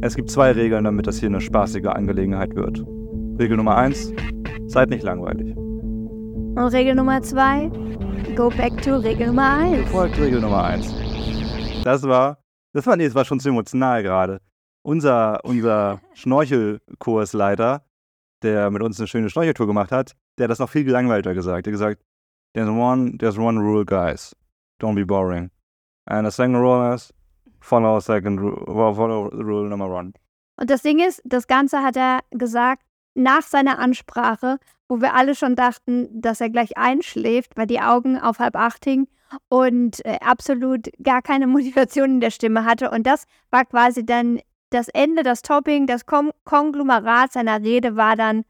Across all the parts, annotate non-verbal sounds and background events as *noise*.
Es gibt zwei Regeln, damit das hier eine spaßige Angelegenheit wird. Regel Nummer eins, seid nicht langweilig. Und Regel Nummer zwei, go back to Regel Nummer eins. Folgt Regel Nummer eins. Das war, das war, nee, das war schon zu emotional gerade. Unser, unser Schnorchelkursleiter, der mit uns eine schöne Schnorcheltour gemacht hat, der hat das noch viel gelangweilter gesagt. Der hat gesagt, there's one, there's one rule, guys. Don't be boring. And the second rule is, follow second rule, follow rule number one. Und das Ding ist, das Ganze hat er gesagt nach seiner Ansprache, wo wir alle schon dachten, dass er gleich einschläft, weil die Augen auf halb acht hingen und äh, absolut gar keine *laughs* Motivation in der Stimme hatte. Und das war quasi dann das Ende, das Topping, das Kom Konglomerat seiner Rede war dann,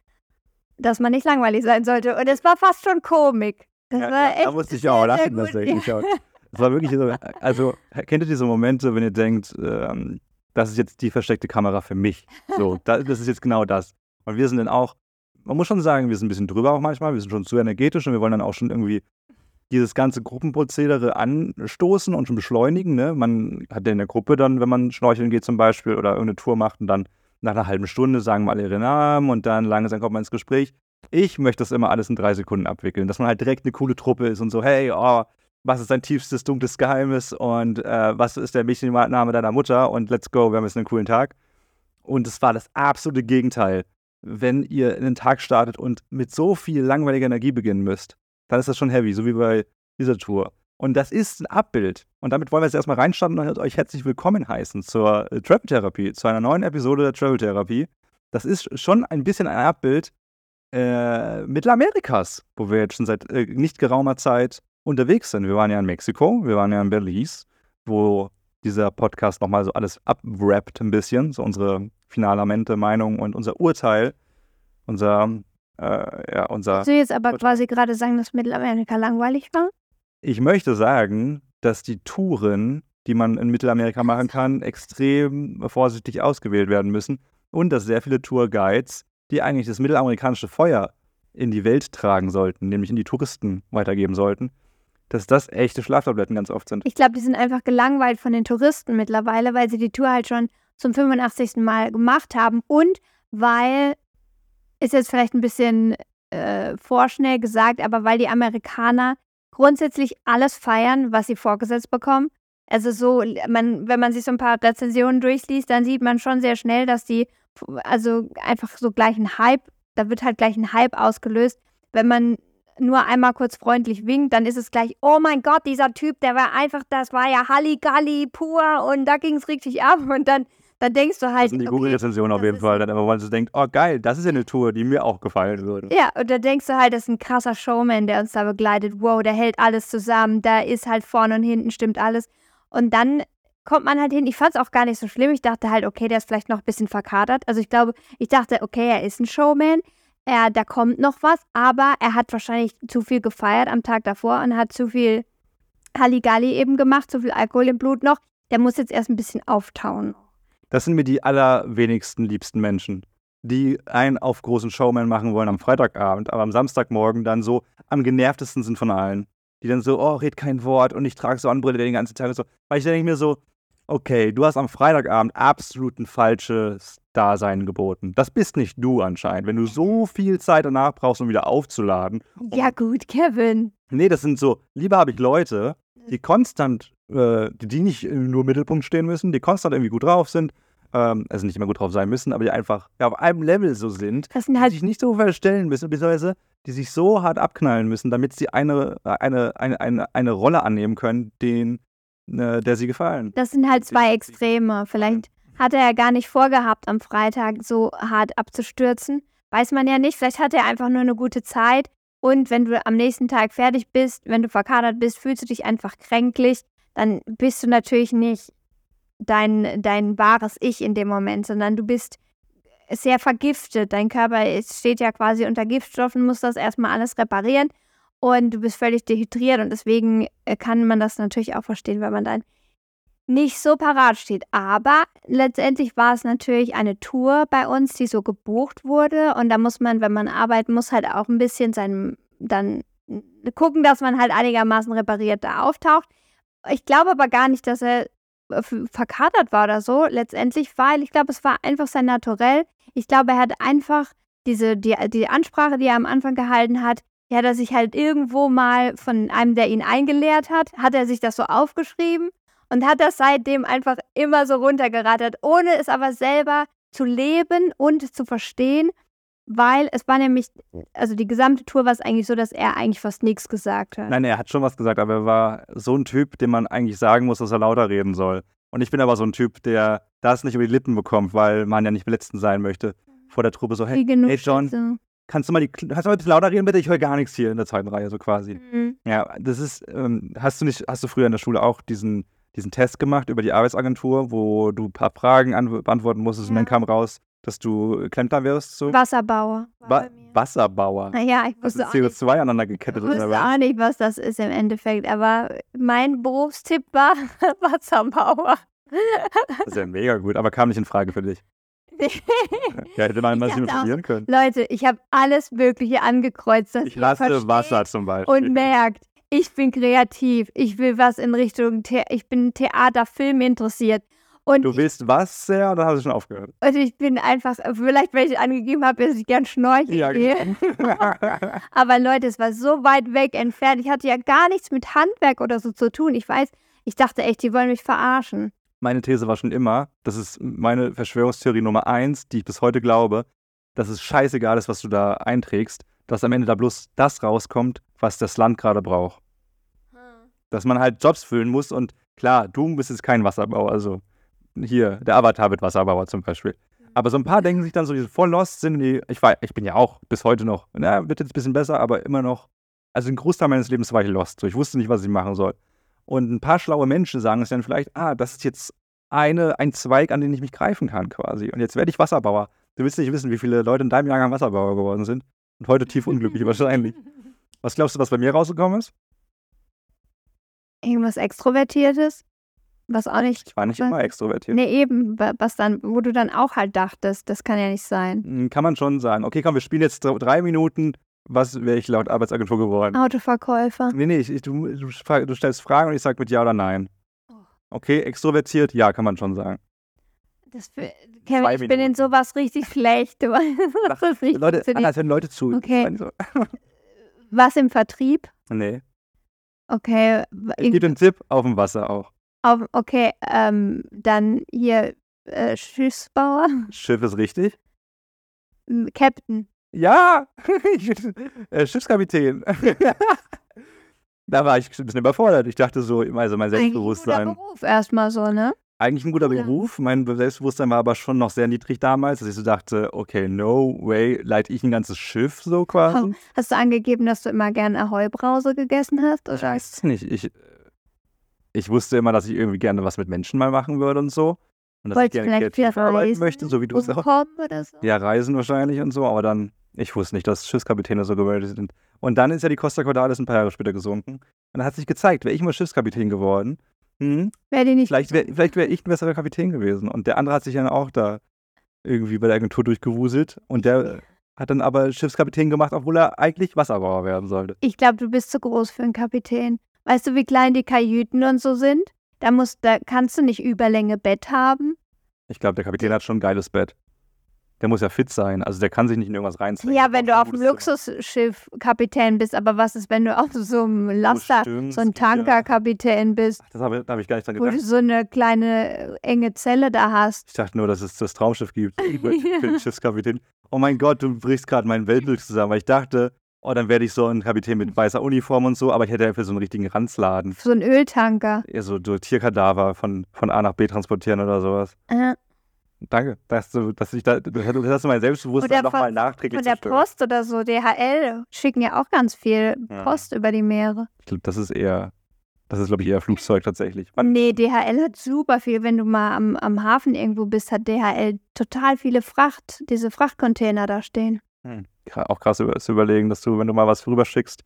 dass man nicht langweilig sein sollte. Und es war fast schon Komik. Das Ja, war ja, echt da musste ich auch lachen, das *laughs* Es war wirklich so, also kennt ihr diese Momente, wenn ihr denkt, ähm, das ist jetzt die versteckte Kamera für mich. So, da, das ist jetzt genau das. Und wir sind dann auch, man muss schon sagen, wir sind ein bisschen drüber auch manchmal, wir sind schon zu energetisch und wir wollen dann auch schon irgendwie dieses ganze Gruppenprozedere anstoßen und schon beschleunigen. Ne? Man hat ja in der Gruppe dann, wenn man schnorcheln geht zum Beispiel oder irgendeine Tour macht und dann nach einer halben Stunde sagen wir alle ihre Namen und dann langsam kommt man ins Gespräch. Ich möchte das immer alles in drei Sekunden abwickeln, dass man halt direkt eine coole Truppe ist und so, hey, oh, was ist dein tiefstes, dunkles Geheimnis und äh, was ist der Mädchenname deiner Mutter und let's go, wir haben jetzt einen coolen Tag. Und es war das absolute Gegenteil. Wenn ihr in den Tag startet und mit so viel langweiliger Energie beginnen müsst, dann ist das schon heavy, so wie bei dieser Tour. Und das ist ein Abbild. Und damit wollen wir jetzt erstmal reinstarten und euch herzlich willkommen heißen zur äh, Travel Therapie, zu einer neuen Episode der Travel Therapie. Das ist schon ein bisschen ein Abbild äh, Mittelamerikas, wo wir jetzt schon seit äh, nicht geraumer Zeit unterwegs sind. Wir waren ja in Mexiko, wir waren ja in Belize, wo dieser Podcast nochmal so alles abwrappt ein bisschen, so unsere finalamente Meinung und unser Urteil, unser, äh, ja, unser Willst du jetzt aber quasi gerade sagen, dass Mittelamerika langweilig war? Ich möchte sagen, dass die Touren, die man in Mittelamerika machen kann, extrem vorsichtig ausgewählt werden müssen und dass sehr viele Tourguides, die eigentlich das mittelamerikanische Feuer in die Welt tragen sollten, nämlich in die Touristen weitergeben sollten, dass das echte Schlaftabletten ganz oft sind. Ich glaube, die sind einfach gelangweilt von den Touristen mittlerweile, weil sie die Tour halt schon zum 85. Mal gemacht haben und weil, ist jetzt vielleicht ein bisschen äh, vorschnell gesagt, aber weil die Amerikaner grundsätzlich alles feiern, was sie vorgesetzt bekommen. Also so, man, wenn man sich so ein paar Rezensionen durchliest, dann sieht man schon sehr schnell, dass die, also einfach so gleich ein Hype, da wird halt gleich ein Hype ausgelöst. Wenn man nur einmal kurz freundlich winkt, dann ist es gleich, oh mein Gott, dieser Typ, der war einfach, das war ja Halligalli pur und da ging es richtig ab *laughs* und dann, dann denkst du halt. Das sind die okay, Google-Rezensionen auf jeden Fall, dann immer, weil sie denkt, oh geil, das ist ja eine Tour, die mir auch gefallen würde. Ja, und da denkst du halt, das ist ein krasser Showman, der uns da begleitet. Wow, der hält alles zusammen, da ist halt vorne und hinten stimmt alles. Und dann kommt man halt hin. Ich fand es auch gar nicht so schlimm. Ich dachte halt, okay, der ist vielleicht noch ein bisschen verkatert. Also ich glaube, ich dachte, okay, er ist ein Showman. Er, da kommt noch was, aber er hat wahrscheinlich zu viel gefeiert am Tag davor und hat zu viel Halligalli eben gemacht, zu viel Alkohol im Blut noch. Der muss jetzt erst ein bisschen auftauen. Das sind mir die allerwenigsten liebsten Menschen, die einen auf großen Showman machen wollen am Freitagabend, aber am Samstagmorgen dann so am genervtesten sind von allen. Die dann so, oh, red kein Wort und ich trage Sonnenbrille den ganzen Tag und so. Weil ich denke mir so, okay, du hast am Freitagabend absolut ein falsches Dasein geboten. Das bist nicht du anscheinend, wenn du so viel Zeit danach brauchst, um wieder aufzuladen. Ja gut, Kevin. Nee, das sind so, lieber habe ich Leute, die konstant, äh, die, die nicht nur im Mittelpunkt stehen müssen, die konstant irgendwie gut drauf sind, ähm, also nicht immer gut drauf sein müssen, aber die einfach ja, auf einem Level so sind, Das sind die halt sich nicht so verstellen müssen, beziehungsweise die sich so hart abknallen müssen, damit sie eine, eine, eine, eine, eine Rolle annehmen können, den, äh, der sie gefallen. Das sind halt zwei Extreme. Vielleicht hat er ja gar nicht vorgehabt, am Freitag so hart abzustürzen. Weiß man ja nicht. Vielleicht hat er einfach nur eine gute Zeit. Und wenn du am nächsten Tag fertig bist, wenn du verkadert bist, fühlst du dich einfach kränklich, dann bist du natürlich nicht dein, dein wahres Ich in dem Moment, sondern du bist sehr vergiftet. Dein Körper steht ja quasi unter Giftstoffen, muss das erstmal alles reparieren und du bist völlig dehydriert und deswegen äh, kann man das natürlich auch verstehen, weil man dann nicht so parat steht. Aber letztendlich war es natürlich eine Tour bei uns, die so gebucht wurde. Und da muss man, wenn man arbeiten muss, halt auch ein bisschen seinem, dann gucken, dass man halt einigermaßen repariert da auftaucht. Ich glaube aber gar nicht, dass er äh, verkatert war oder so, letztendlich, weil ich glaube, es war einfach sein Naturell. Ich glaube, er hat einfach diese, die, die Ansprache, die er am Anfang gehalten hat, hat er sich halt irgendwo mal von einem, der ihn eingelehrt hat, hat er sich das so aufgeschrieben und hat das seitdem einfach immer so runtergerattert, ohne es aber selber zu leben und zu verstehen, weil es war nämlich, also die gesamte Tour war es eigentlich so, dass er eigentlich fast nichts gesagt hat. Nein, er hat schon was gesagt, aber er war so ein Typ, dem man eigentlich sagen muss, dass er lauter reden soll. Und ich bin aber so ein Typ, der das nicht über die Lippen bekommt, weil man ja nicht beim sein möchte. Vor der Truppe so, hey, hey John. Kannst du mal die, kannst du mal ein bisschen lauter reden, bitte? Ich höre gar nichts hier in der zweiten Reihe, so quasi. Mhm. Ja, das ist, ähm, hast du nicht, hast du früher in der Schule auch diesen, diesen Test gemacht über die Arbeitsagentur, wo du ein paar Fragen beantworten musstest ja. und dann kam raus, dass du Klempner wirst? So? Wasserbauer. Wa Wasserbauer. *laughs* Ja, ich wusste also CO2 auch nicht, aneinander gekettet. Ich wusste auch nicht, was das ist im Endeffekt, aber mein Berufstipp war *laughs* Wasserbauer. Das ist ja mega gut, aber kam nicht in Frage für dich. *laughs* ja, hätte man mal probieren können. Leute, ich habe alles Mögliche angekreuzt. ich lasse Wasser zum Beispiel. Und merkt, ich bin kreativ. Ich will was in Richtung, The ich bin Theater, Film interessiert. Und du willst was sehr, oder hast du schon aufgehört? Und ich bin einfach, vielleicht, weil ich angegeben habe, dass ich gern schnorcheln ja, gehe. Genau. *laughs* Aber Leute, es war so weit weg entfernt. Ich hatte ja gar nichts mit Handwerk oder so zu tun. Ich weiß, ich dachte echt, die wollen mich verarschen. Meine These war schon immer, das ist meine Verschwörungstheorie Nummer eins, die ich bis heute glaube, dass es scheißegal ist, was du da einträgst, dass am Ende da bloß das rauskommt, was das Land gerade braucht. Hm. Dass man halt Jobs füllen muss und klar, du bist jetzt kein Wasserbauer, also hier, der Avatar wird Wasserbauer zum Beispiel. Mhm. Aber so ein paar denken sich dann so, die voll lost sind, die, ich war, ich bin ja auch bis heute noch, na, wird jetzt ein bisschen besser, aber immer noch, also ein Großteil meines Lebens war ich lost. So, ich wusste nicht, was ich machen soll. Und ein paar schlaue Menschen sagen es dann vielleicht, ah, das ist jetzt eine, ein Zweig, an den ich mich greifen kann quasi. Und jetzt werde ich Wasserbauer. Du willst nicht wissen, wie viele Leute in deinem Jahrgang Wasserbauer geworden sind. Und heute tief unglücklich *laughs* wahrscheinlich. Was glaubst du, was bei mir rausgekommen ist? Irgendwas Extrovertiertes? Was auch nicht. Ich war nicht immer extrovertiert. Nee, eben, was dann, wo du dann auch halt dachtest, das kann ja nicht sein. Hm, kann man schon sagen. Okay, komm, wir spielen jetzt drei Minuten. Was wäre ich laut Arbeitsagentur geworden? Autoverkäufer. Nee, nee, ich, du, du, du, stellst Fragen und ich sage mit Ja oder Nein. Oh. Okay, extrovertiert, ja, kann man schon sagen. Das für, Kevin, ich bin in sowas richtig schlecht. das ist richtig Leute, Anna, es hören Leute zu. Okay. *laughs* Was im Vertrieb? Nee. Okay. Ich gebe einen Tipp auf dem Wasser auch. Auf, okay, ähm, dann hier äh, Schiffsbauer. Schiff ist richtig. Captain. Ja, *laughs* äh, Schiffskapitän. *laughs* da war ich ein bisschen überfordert. Ich dachte so, also mein Selbstbewusstsein. Eigentlich ein guter Beruf erstmal so, ne? Eigentlich ein guter ja. Beruf. Mein Selbstbewusstsein war aber schon noch sehr niedrig damals, dass ich so dachte, okay, no way, leite ich ein ganzes Schiff so quasi. Hast du angegeben, dass du immer gerne Ahoi-Brause gegessen hast? Oder? Ich weiß nicht. Ich, ich wusste immer, dass ich irgendwie gerne was mit Menschen mal machen würde und so. Und dass Wolltest ich gerne kreativ arbeiten möchte, so wie du es auch. Oder so? Ja, reisen wahrscheinlich und so, aber dann, ich wusste nicht, dass Schiffskapitäne so geworden sind. Und dann ist ja die Costa Cordalis ein paar Jahre später gesunken. Und dann hat sich gezeigt, wäre ich mal Schiffskapitän geworden, hm, wäre die nicht. Vielleicht wäre wär ich ein besserer Kapitän gewesen. Und der andere hat sich dann auch da irgendwie bei der Agentur durchgewuselt. Und der hat dann aber Schiffskapitän gemacht, obwohl er eigentlich Wasserbauer werden sollte. Ich glaube, du bist zu groß für einen Kapitän. Weißt du, wie klein die Kajüten und so sind? Da, musst, da kannst du nicht Überlänge Bett haben. Ich glaube, der Kapitän hat schon ein geiles Bett. Der muss ja fit sein. Also der kann sich nicht in irgendwas reinzwängen. Ja, wenn du auf einem Luxusschiff Kapitän bist, aber was ist, wenn du auf so einem Laster, oh, so ein Tankerkapitän bist? Ach, das habe hab ich gar nicht dran gedacht. Wo du so eine kleine enge Zelle da hast. Ich dachte nur, dass es das Traumschiff gibt *laughs* Schiffskapitän. Oh mein Gott, du brichst gerade mein Weltbild zusammen, weil ich dachte, Oh, dann werde ich so ein Kapitän mit weißer Uniform und so, aber ich hätte ja für so einen richtigen Ranzladen. So ein Öltanker. Ja, so, so Tierkadaver von, von A nach B transportieren oder sowas. Äh. Danke, dass du, dass ich da, du hast mein Selbstbewusstsein nochmal nachträglich Von der Post oder so, DHL schicken ja auch ganz viel Post ja. über die Meere. Ich glaube, das ist eher, das ist glaube ich eher Flugzeug tatsächlich. Wann? Nee, DHL hat super viel. Wenn du mal am, am Hafen irgendwo bist, hat DHL total viele Fracht, diese Frachtcontainer da stehen. Hm auch krass zu überlegen, dass du, wenn du mal was rüberschickst,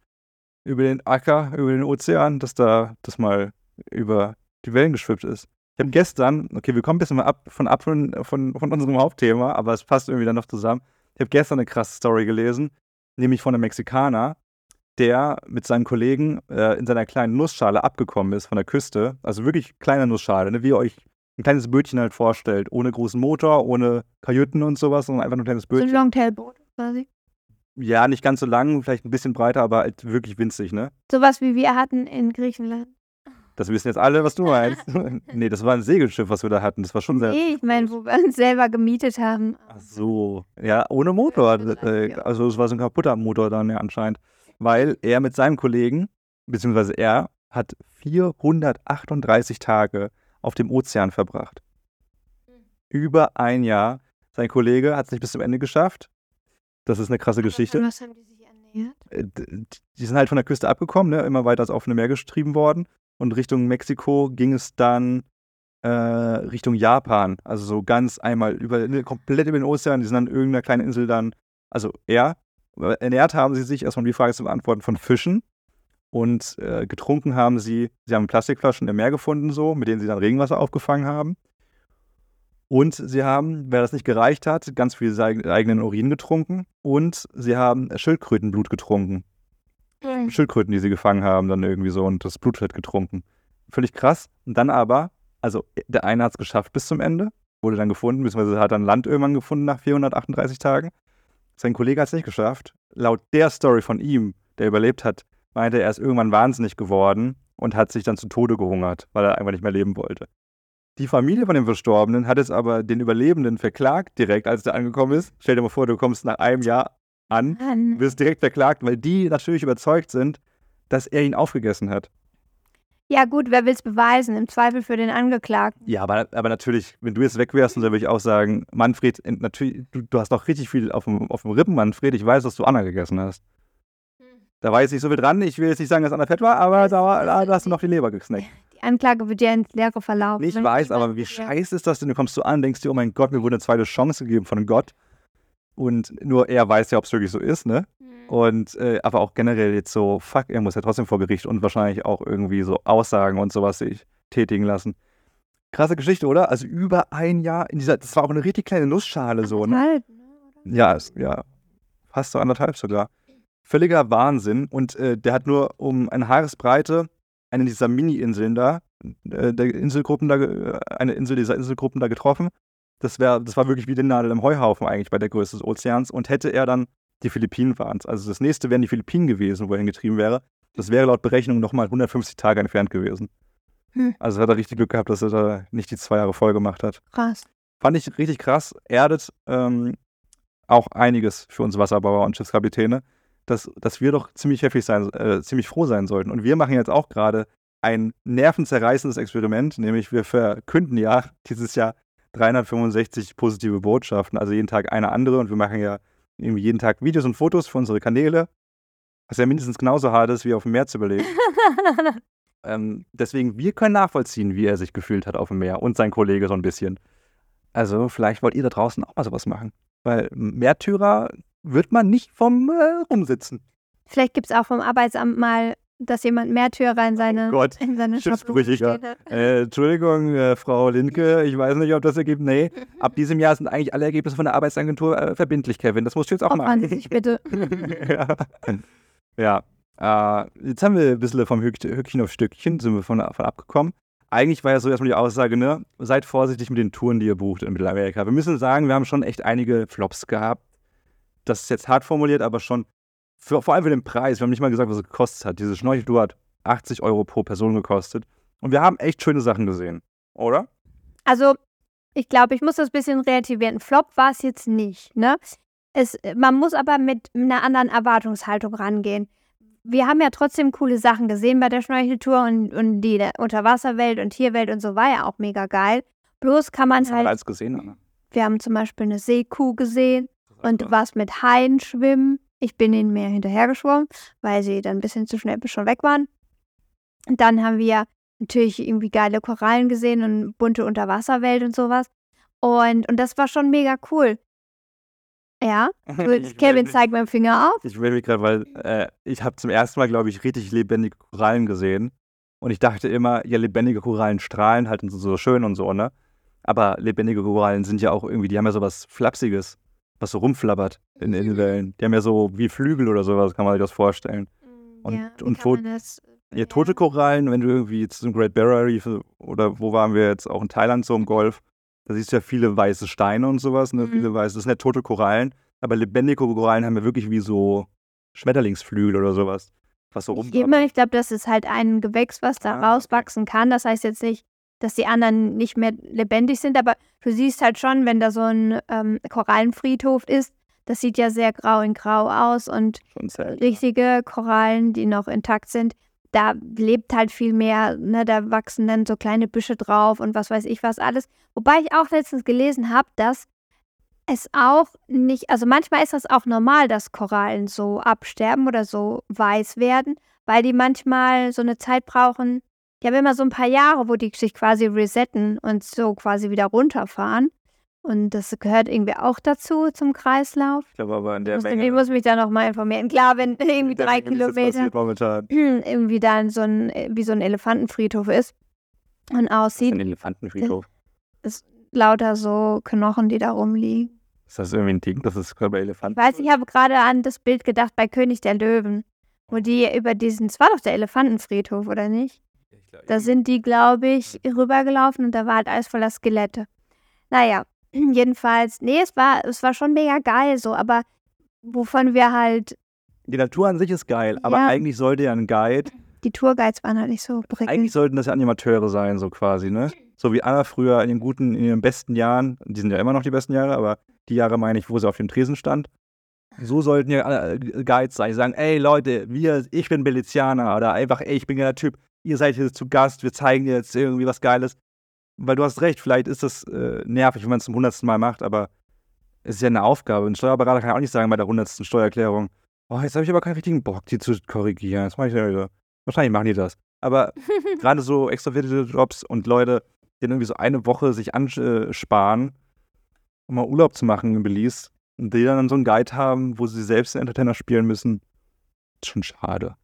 über den Acker, über den Ozean, dass da das mal über die Wellen geschwippt ist. Ich habe gestern, okay, wir kommen ein bisschen mal ab von, ab von, von, von unserem Hauptthema, aber es passt irgendwie dann noch zusammen. Ich habe gestern eine krasse Story gelesen, nämlich von einem Mexikaner, der mit seinen Kollegen äh, in seiner kleinen Nussschale abgekommen ist von der Küste. Also wirklich kleine Nussschale, ne? wie ihr euch ein kleines Bötchen halt vorstellt. Ohne großen Motor, ohne Kajüten und sowas, sondern einfach nur ein kleines So ein Bötchen. Longtailboot quasi. Ja, nicht ganz so lang, vielleicht ein bisschen breiter, aber halt wirklich winzig, ne? Sowas wie wir hatten in Griechenland. Das wissen jetzt alle, was du meinst. *laughs* nee, das war ein Segelschiff, was wir da hatten. Das war schon sehr. Nee, ich meine, wo wir uns selber gemietet haben. Ach so. Ja, ohne Motor. Äh. Also es war so ein kaputter Motor dann ja anscheinend. Weil er mit seinem Kollegen, beziehungsweise er, hat 438 Tage auf dem Ozean verbracht. Über ein Jahr. Sein Kollege hat es nicht bis zum Ende geschafft. Das ist eine krasse Geschichte. Was haben die sich ernährt? Äh, Die sind halt von der Küste abgekommen, ne? immer weiter ins offene Meer getrieben worden. Und Richtung Mexiko ging es dann äh, Richtung Japan. Also so ganz einmal über, ne, komplett über den Ozean. Die sind an irgendeiner kleinen Insel dann, also er, ernährt haben sie sich, erstmal um die Frage zu beantworten, von Fischen. Und äh, getrunken haben sie, sie haben Plastikflaschen im Meer gefunden, so, mit denen sie dann Regenwasser aufgefangen haben. Und sie haben, wer das nicht gereicht hat, ganz viel eigenen Urin getrunken. Und sie haben Schildkrötenblut getrunken. Schildkröten, die sie gefangen haben, dann irgendwie so und das Blut wird getrunken. Völlig krass. Und dann aber, also der eine hat es geschafft bis zum Ende, wurde dann gefunden, beziehungsweise hat dann Land irgendwann gefunden nach 438 Tagen. Sein Kollege hat es nicht geschafft. Laut der Story von ihm, der überlebt hat, meinte er, er ist irgendwann wahnsinnig geworden und hat sich dann zu Tode gehungert, weil er einfach nicht mehr leben wollte. Die Familie von dem Verstorbenen hat jetzt aber den Überlebenden verklagt direkt, als der angekommen ist. Stell dir mal vor, du kommst nach einem Jahr an Mann. wirst direkt verklagt, weil die natürlich überzeugt sind, dass er ihn aufgegessen hat. Ja gut, wer will es beweisen? Im Zweifel für den Angeklagten. Ja, aber, aber natürlich, wenn du jetzt weg wärst, dann würde ich auch sagen, Manfred, natürlich, du, du hast noch richtig viel auf dem, auf dem Rippen, Manfred. Ich weiß, dass du Anna gegessen hast. Da war jetzt nicht so viel dran. Ich will jetzt nicht sagen, dass Anna fett war, aber da, war, da hast du noch die Leber gesnackt. Die Anklage wird ja ins Leere verlaufen. Ich weiß, aber wie scheiße ist das denn? Du kommst so an, denkst dir, oh mein Gott, mir wurde eine zweite Chance gegeben von Gott. Und nur er weiß ja, ob es wirklich so ist, ne? Mhm. Und äh, aber auch generell jetzt so, fuck, er muss ja trotzdem vor Gericht und wahrscheinlich auch irgendwie so Aussagen und sowas sich tätigen lassen. Krasse Geschichte, oder? Also über ein Jahr in dieser, das war auch eine richtig kleine Nussschale so, ne? Halt, ne? Ja, es, ja, fast so anderthalb sogar. Völliger Wahnsinn. Und äh, der hat nur um eine Haaresbreite eine dieser Mini-Inseln da, äh, der Inselgruppen da, äh, eine Insel dieser Inselgruppen da getroffen. Das, wär, das war wirklich wie die Nadel im Heuhaufen eigentlich bei der Größe des Ozeans. Und hätte er dann, die Philippinen waren also das nächste wären die Philippinen gewesen, wo er hingetrieben wäre. Das wäre laut Berechnung nochmal 150 Tage entfernt gewesen. Hm. Also hat er richtig Glück gehabt, dass er da nicht die zwei Jahre voll gemacht hat. Krass. Fand ich richtig krass. Erdet ähm, auch einiges für uns Wasserbauer und Schiffskapitäne, dass, dass wir doch ziemlich heftig sein, äh, ziemlich froh sein sollten. Und wir machen jetzt auch gerade ein nervenzerreißendes Experiment, nämlich wir verkünden ja *laughs* dieses Jahr 365 positive Botschaften, also jeden Tag eine andere. Und wir machen ja irgendwie jeden Tag Videos und Fotos für unsere Kanäle, was ja mindestens genauso hart ist, wie auf dem Meer zu überleben. *laughs* Ähm, deswegen, wir können nachvollziehen, wie er sich gefühlt hat auf dem Meer und sein Kollege so ein bisschen. Also, vielleicht wollt ihr da draußen auch mal sowas machen. Weil Märtyrer wird man nicht vom äh, rumsitzen. Vielleicht gibt es auch vom Arbeitsamt mal, dass jemand Märtyrer in seine, Oh Gott, in seine Schiffsbrüchiger. Äh, Entschuldigung, äh, Frau Linke, *laughs* ich weiß nicht, ob das ergibt. Nee, ab *laughs* diesem Jahr sind eigentlich alle Ergebnisse von der Arbeitsagentur äh, verbindlich, Kevin. Das musst du jetzt auch Opfern machen. Sie sich bitte. *laughs* ja. ja. Äh, jetzt haben wir ein bisschen vom Hückchen auf Stückchen, sind wir von, von abgekommen. Eigentlich war ja so erstmal die Aussage, ne, seid vorsichtig mit den Touren, die ihr bucht in Mittelamerika. Wir müssen sagen, wir haben schon echt einige Flops gehabt. Das ist jetzt hart formuliert, aber schon, für, vor allem für den Preis. Wir haben nicht mal gesagt, was es gekostet hat. Diese Schnorcheltour hat 80 Euro pro Person gekostet. Und wir haben echt schöne Sachen gesehen, oder? Also, ich glaube, ich muss das ein bisschen relativieren. Ein Flop war es jetzt nicht, ne? Es, man muss aber mit einer anderen Erwartungshaltung rangehen. Wir haben ja trotzdem coole Sachen gesehen bei der Schnorcheltour und, und die Unterwasserwelt und Tierwelt und so war ja auch mega geil. Bloß kann man Das halt, alles gesehen, Anna. wir haben zum Beispiel eine Seekuh gesehen und was mit Haien schwimmen. Ich bin ihnen mehr hinterhergeschwommen, weil sie dann ein bisschen zu schnell schon weg waren. Und dann haben wir natürlich irgendwie geile Korallen gesehen und bunte Unterwasserwelt und sowas. Und, und das war schon mega cool. Ja, *laughs* Kevin zeigt dem Finger auf. Ich will mich gerade, weil äh, ich habe zum ersten Mal, glaube ich, richtig lebendige Korallen gesehen. Und ich dachte immer, ja, lebendige Korallen strahlen halt und sind so schön und so, ne? Aber lebendige Korallen sind ja auch irgendwie, die haben ja sowas Flapsiges, was so rumflabbert in, in den Wellen. Die haben ja so wie Flügel oder sowas, kann man sich das vorstellen. Und, ja, und tot, das ja, tote Korallen, wenn du irgendwie jetzt zum Great Barrier Reef oder wo waren wir jetzt auch in Thailand so im Golf, da siehst du ja viele weiße Steine und sowas, ne? Mhm. Viele weiße, das sind ja tote Korallen, aber lebendige Korallen haben ja wirklich wie so Schmetterlingsflügel oder sowas, was so Ich, immer, rum. ich glaube, das ist halt ein Gewächs, was da Ah, rauswachsen kann. Das heißt jetzt nicht, dass die anderen nicht mehr lebendig sind, aber du siehst halt schon, wenn da so ein ähm, Korallenfriedhof ist, das sieht ja sehr grau in grau aus und richtige Korallen, die noch intakt sind, da lebt halt viel mehr, ne, da wachsen dann so kleine Büsche drauf und was weiß ich was alles. Wobei ich auch letztens gelesen habe, dass es auch nicht, also manchmal ist das auch normal, dass Korallen so absterben oder so weiß werden, weil die manchmal so eine Zeit brauchen. Die haben immer so ein paar Jahre, wo die sich quasi resetten und so quasi wieder runterfahren. Und das gehört irgendwie auch dazu zum Kreislauf. Ich glaube aber in der Muss, Menge. ich muss mich da nochmal informieren. Klar, wenn irgendwie drei Menge, es Kilometer passiert *clears throat* irgendwie dann so ein, wie so ein Elefantenfriedhof ist und Ein aussieht, Elefantenfriedhof. lauter so Knochen, die da rumliegen. Ist das irgendwie ein Ding? Das ist bei Elefanten. Ich weiß, ich habe gerade an das Bild gedacht bei König der Löwen, wo die über diesen, es war doch der Elefantenfriedhof, oder nicht? Da sind die, glaube ich, rübergelaufen und da war halt alles voller Skelette. Naja, *clears throat* jedenfalls, nee, es war, es war schon mega geil so, aber wovon wir halt, Die Natur an sich ist geil, aber Ja. eigentlich sollte ja ein Guide, die Tourguides waren halt nicht so prickelnd. eigentlich sollten das ja Animateure sein, so quasi, ne? So wie Anna früher in den guten, in den besten Jahren, die sind ja immer noch die besten Jahre, aber die Jahre meine ich, wo sie auf dem Tresen stand. So sollten ja äh, Guides sein, die sagen, ey Leute, wir, ich bin Belizianer oder einfach, ey, ich bin der Typ, ihr seid hier zu Gast, wir zeigen dir jetzt irgendwie was Geiles. Weil du hast recht, vielleicht ist das äh, nervig, wenn man es zum hundertsten Mal macht, aber es ist ja eine Aufgabe. Ein Steuerberater kann ja auch nicht sagen bei der hundertsten Steuererklärung, oh, jetzt habe ich aber keinen richtigen Bock, die zu korrigieren. Das mache ich ja wieder. Wahrscheinlich machen die das. Aber *laughs* gerade so extrovertierte Jobs und Leute, die dann irgendwie so eine Woche sich ansparen, um mal Urlaub zu machen in Belize und die dann so einen Guide haben, wo sie selbst den Entertainer spielen müssen, ist schon schade.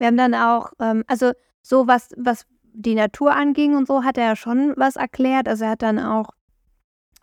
Wir haben dann auch, ähm, also so was, was die Natur anging und so, hat er ja schon was erklärt. Also er hat dann auch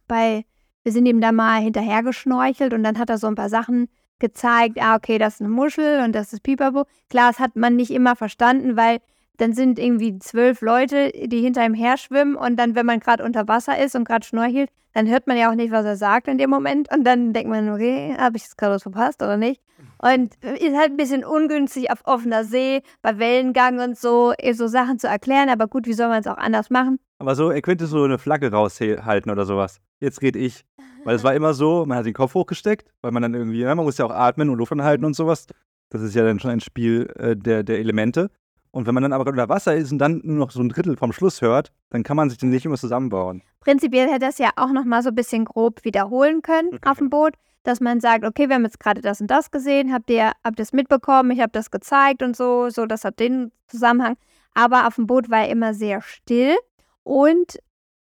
bei, wir sind ihm da mal hinterher geschnorchelt und dann hat er so ein paar Sachen gezeigt. Ah, okay, das ist eine Muschel und das ist Pipapo. Klar, das hat man nicht immer verstanden, weil dann sind irgendwie zwölf Leute, die hinter ihm her schwimmen und dann, wenn man gerade unter Wasser ist und gerade schnorchelt, dann hört man ja auch nicht, was er sagt in dem Moment und dann denkt man, okay, habe ich jetzt gerade verpasst oder nicht? Und ist halt ein bisschen ungünstig auf offener See, bei Wellengang und so, so Sachen zu erklären, aber gut, wie soll man es auch anders machen? Aber so, er könnte so eine Flagge raushalten oder sowas. Jetzt red ich. Weil es war immer so, man hat den Kopf hochgesteckt, weil man dann irgendwie, ja, man muss ja auch atmen und Luft anhalten und sowas. Das ist ja dann schon ein Spiel äh, der, der Elemente. Und wenn man dann aber gerade unter Wasser ist und dann nur noch so ein Drittel vom Schluss hört, dann kann man sich den nicht immer zusammenbauen. Prinzipiell hätte das ja auch nochmal so ein bisschen grob wiederholen können *laughs* auf dem Boot, dass man sagt, okay, wir haben jetzt gerade das und das gesehen, habt ihr habt es mitbekommen, ich habe das gezeigt und so, so, das hat den Zusammenhang. Aber auf dem Boot war er immer sehr still und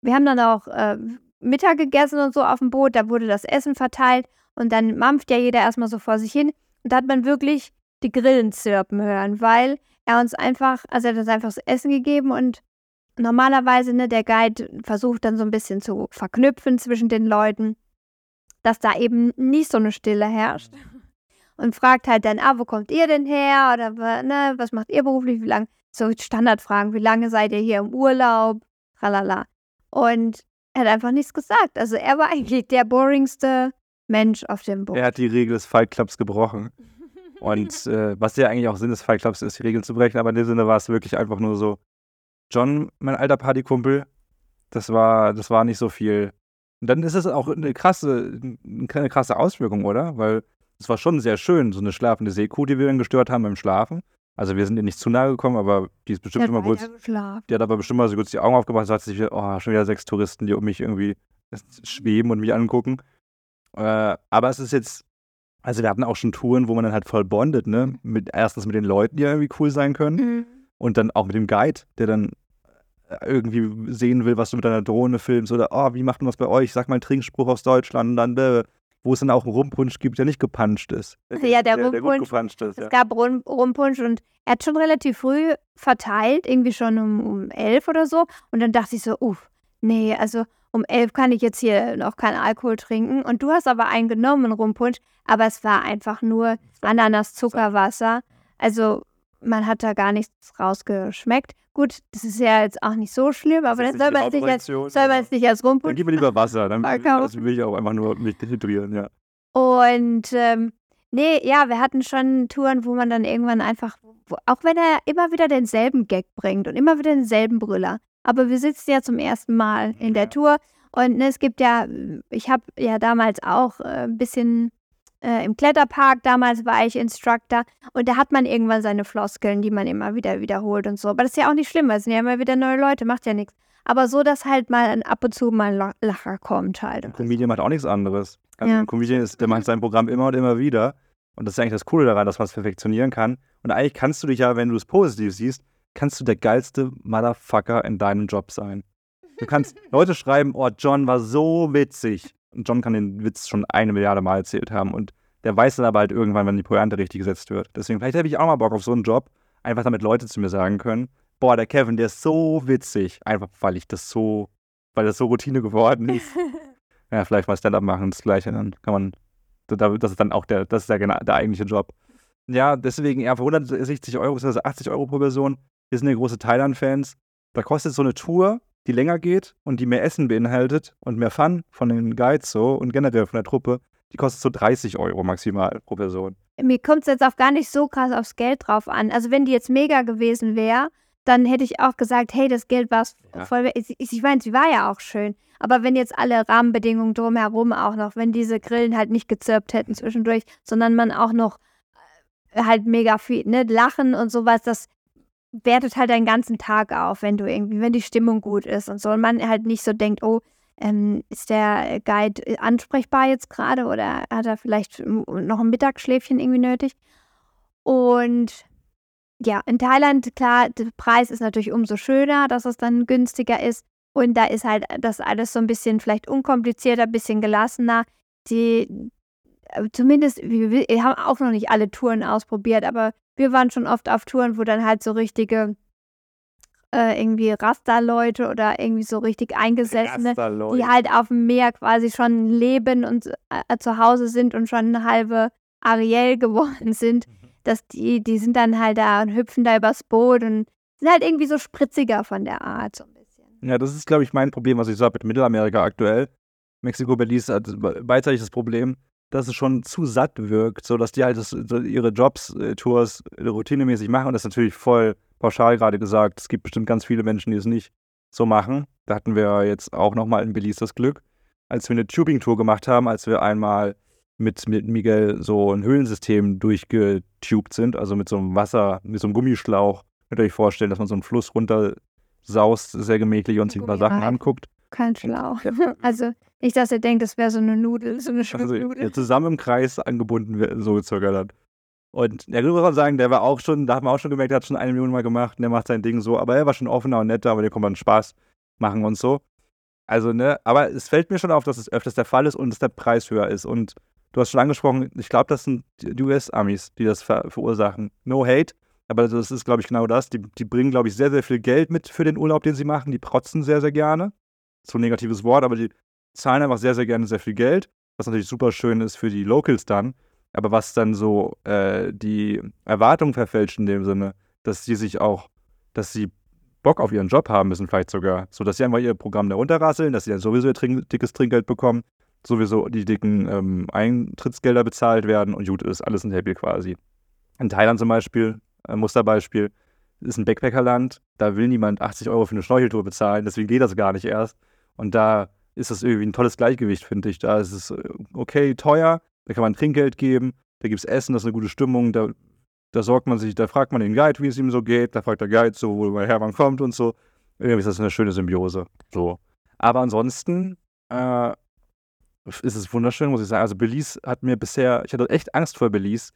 wir haben dann auch äh, Mittag gegessen und so auf dem Boot, da wurde das Essen verteilt und dann mampft ja jeder erstmal so vor sich hin und da hat man wirklich die Grillen zirpen hören, weil er uns einfach, also er hat uns einfach das Essen gegeben und normalerweise, ne, der Guide versucht dann so ein bisschen zu verknüpfen zwischen den Leuten, dass da eben nicht so eine Stille herrscht. Und fragt halt dann, ah, wo kommt ihr denn her? Oder ne, was macht ihr beruflich? Wie lange? So Standardfragen, wie lange seid ihr hier im Urlaub? Tralala. Und er hat einfach nichts gesagt. Also er war eigentlich der boringste Mensch auf dem Boot. Er hat die Regel des Fight Clubs gebrochen. Und *laughs* äh, was ja eigentlich auch Sinn des Fight Clubs ist, die Regeln zu brechen, aber in dem Sinne war es wirklich einfach nur so, John, mein alter Partykumpel, das war, das war nicht so viel. Und dann ist es auch eine krasse, eine krasse Auswirkung, oder? Weil es war schon sehr schön, so eine schlafende Seekuh, die wir dann gestört haben beim Schlafen. Also wir sind ihr nicht zu nahe gekommen, aber die ist bestimmt immer kurz, die hat aber bestimmt mal so kurz die Augen aufgemacht, so hat sich, oh, schon wieder sechs Touristen, die um mich irgendwie schweben und mich angucken. Äh, aber es ist jetzt, also wir hatten auch schon Touren, wo man dann halt voll bondet, ne? Mit, erstens mit den Leuten, die ja irgendwie cool sein können. Mhm. Und dann auch mit dem Guide, der dann irgendwie sehen will, was du mit deiner Drohne filmst oder oh, wie macht man das bei euch? Sag mal einen Trinkspruch aus Deutschland und dann, äh, wo es dann auch einen Rumpunsch gibt, der nicht gepanscht ist. Ja, der der, der Rumpunsch, gepanscht ist. Es Ja. gab Rum, Rumpunsch und er hat schon relativ früh verteilt, irgendwie schon um, um elf oder so. Und dann dachte ich so, uff, nee, also um elf kann ich jetzt hier noch keinen Alkohol trinken. Und du hast aber einen genommen, einen Rumpunsch, aber es war einfach nur Ananas-Zuckerwasser. Also man hat da gar nichts rausgeschmeckt. Gut, das ist ja jetzt auch nicht so schlimm, aber das, ist soll man jetzt nicht als, soll man jetzt nicht als Dann Rumput gib mir lieber Wasser. Dann also will ich auch einfach nur mich dehydrieren, ja. Und ähm, nee, ja, wir hatten schon Touren, wo man dann irgendwann einfach, wo, auch wenn er immer wieder denselben Gag bringt und immer wieder denselben Brüller, aber wir sitzen ja zum ersten Mal in der Ja. Tour und ne, es gibt ja, ich habe ja damals auch äh, ein bisschen äh, im Kletterpark, damals war ich Instructor und da hat man irgendwann seine Floskeln, die man immer wieder wiederholt und so. Aber das ist ja auch nicht schlimm, weil es sind ja immer wieder neue Leute, macht ja nichts. Aber so, dass halt mal ab und zu mal ein Lacher kommt halt. Ein Comedian macht auch nichts anderes. Also Ja. Ein Comedian ist, der macht sein Programm immer und immer wieder. Und das ist eigentlich das Coole daran, dass man es perfektionieren kann. Und eigentlich kannst du dich ja, wenn du es positiv siehst, kannst du der geilste Motherfucker in deinem Job sein. Du kannst *laughs* Leute schreiben, oh, John war so witzig. John kann den Witz schon eine Milliarde Mal erzählt haben. Und der weiß dann aber halt irgendwann, wenn die Pointe richtig gesetzt wird. Deswegen, vielleicht habe ich auch mal Bock auf so einen Job, einfach damit Leute zu mir sagen können, boah, der Kevin, der ist so witzig. Einfach, weil ich das so, weil das so Routine geworden *laughs* ist. Ja, vielleicht mal Stand-up machen, das Gleiche, dann kann man, da- das ist dann auch der, das ist der, der eigentliche Job. Ja, deswegen eher für 160 Euro bzw. 80 Euro pro Person. Wir sind ja große Thailand-Fans. Da kostet so eine Tour, die länger geht und die mehr Essen beinhaltet und mehr Fun von den Guides so und generell von der Truppe, die kostet so 30 Euro maximal pro Person. Mir kommt es jetzt auch gar nicht so krass aufs Geld drauf an. Also wenn die jetzt mega gewesen wäre, dann hätte ich auch gesagt, hey, das Geld war Ja. voll. Ich, ich meine, sie war ja auch schön. Aber wenn jetzt alle Rahmenbedingungen drumherum auch noch, wenn diese Grillen halt nicht gezirpt hätten zwischendurch, sondern man auch noch äh, halt mega viel, ne, Lachen und sowas, das wertet halt deinen ganzen Tag auf, wenn du irgendwie, wenn die Stimmung gut ist und so. Und man halt nicht so denkt, oh, ähm, ist der Guide äh, ansprechbar jetzt gerade oder hat er vielleicht noch ein Mittagsschläfchen irgendwie nötig? Und ja, in Thailand, klar, der Preis ist natürlich umso schöner, dass es dann günstiger ist. Und da ist halt das alles so ein bisschen vielleicht unkomplizierter, ein bisschen gelassener. Die, äh, zumindest, wir haben auch noch nicht alle Touren ausprobiert, aber wir waren schon oft auf Touren, wo dann halt so richtige äh, irgendwie Rasta-Leute oder irgendwie so richtig Eingesessene die halt auf dem Meer quasi schon leben und äh, zu Hause sind und schon eine halbe Ariel geworden *laughs* sind, dass die, die sind dann halt da und hüpfen da übers Boot und sind halt irgendwie so spritziger von der Art so ein bisschen. Ja, das ist, glaube ich, mein Problem, was ich so habe mit Mittelamerika aktuell. Mexiko, Belize hat beidseitig das Problem, dass es schon zu satt wirkt, so dass die halt das, ihre Jobs, äh, Tours äh, routinemäßig machen. Und das ist natürlich voll pauschal gerade gesagt. Es gibt bestimmt ganz viele Menschen, die es nicht so machen. Da hatten wir jetzt auch nochmal in Belize das Glück, als wir eine Tubing-Tour gemacht haben, als wir einmal mit, mit Miguel so ein Höhlensystem durchgetubt sind, also mit so einem Wasser, mit so einem Gummischlauch. Könnt ihr euch vorstellen, dass man so einen Fluss runter saust, sehr gemächlich und sich ein paar Sachen anguckt. Kein Schlauch. *laughs* Also nicht, dass ihr denkt, das wäre so eine Nudel, so eine Also Schwimmnudel. ja, zusammen im Kreis angebunden, so circa dann. Und der muss man sagen, der war auch schon, da hat man auch schon gemerkt, der hat schon eine Million Mal gemacht und der macht sein Ding so, aber er war schon offener und netter, aber dem kann man Spaß machen und so. Also, ne, aber es fällt mir schon auf, dass es öfters der Fall ist und dass der Preis höher ist. Und du hast schon angesprochen, ich glaube, das sind die US-Amis, die das ver verursachen. No hate, aber das ist, glaube ich, genau das. Die, die bringen, glaube ich, sehr, sehr viel Geld mit für den Urlaub, den sie machen. Die protzen sehr, sehr gerne. So ein negatives Wort, aber die zahlen einfach sehr, sehr gerne sehr viel Geld, was natürlich super schön ist für die Locals dann. Aber was dann so äh, die Erwartung verfälscht in dem Sinne, dass sie sich auch, dass sie Bock auf ihren Job haben müssen, vielleicht sogar. So dass sie einfach ihr Programm da runterrasseln, dass sie dann sowieso ihr Trink dickes Trinkgeld bekommen, sowieso die dicken ähm, Eintrittsgelder bezahlt werden und gut ist, alles sind happy quasi. In Thailand zum Beispiel, äh, Musterbeispiel, ist ein Backpackerland, da will niemand 80 Euro für eine Schnorcheltour bezahlen, deswegen geht das gar nicht erst. Und da ist das irgendwie ein tolles Gleichgewicht, finde ich. Da ist es äh, okay, teuer, da kann man Trinkgeld geben, da gibt es Essen, das ist eine gute Stimmung, da, da sorgt man sich, da fragt man den Guide, wie es ihm so geht, da fragt der Guide so, woher man kommt und so. Irgendwie ist das eine schöne Symbiose. So. Aber ansonsten äh, ist es wunderschön, muss ich sagen. Also Belize hat mir bisher, ich hatte echt Angst vor Belize,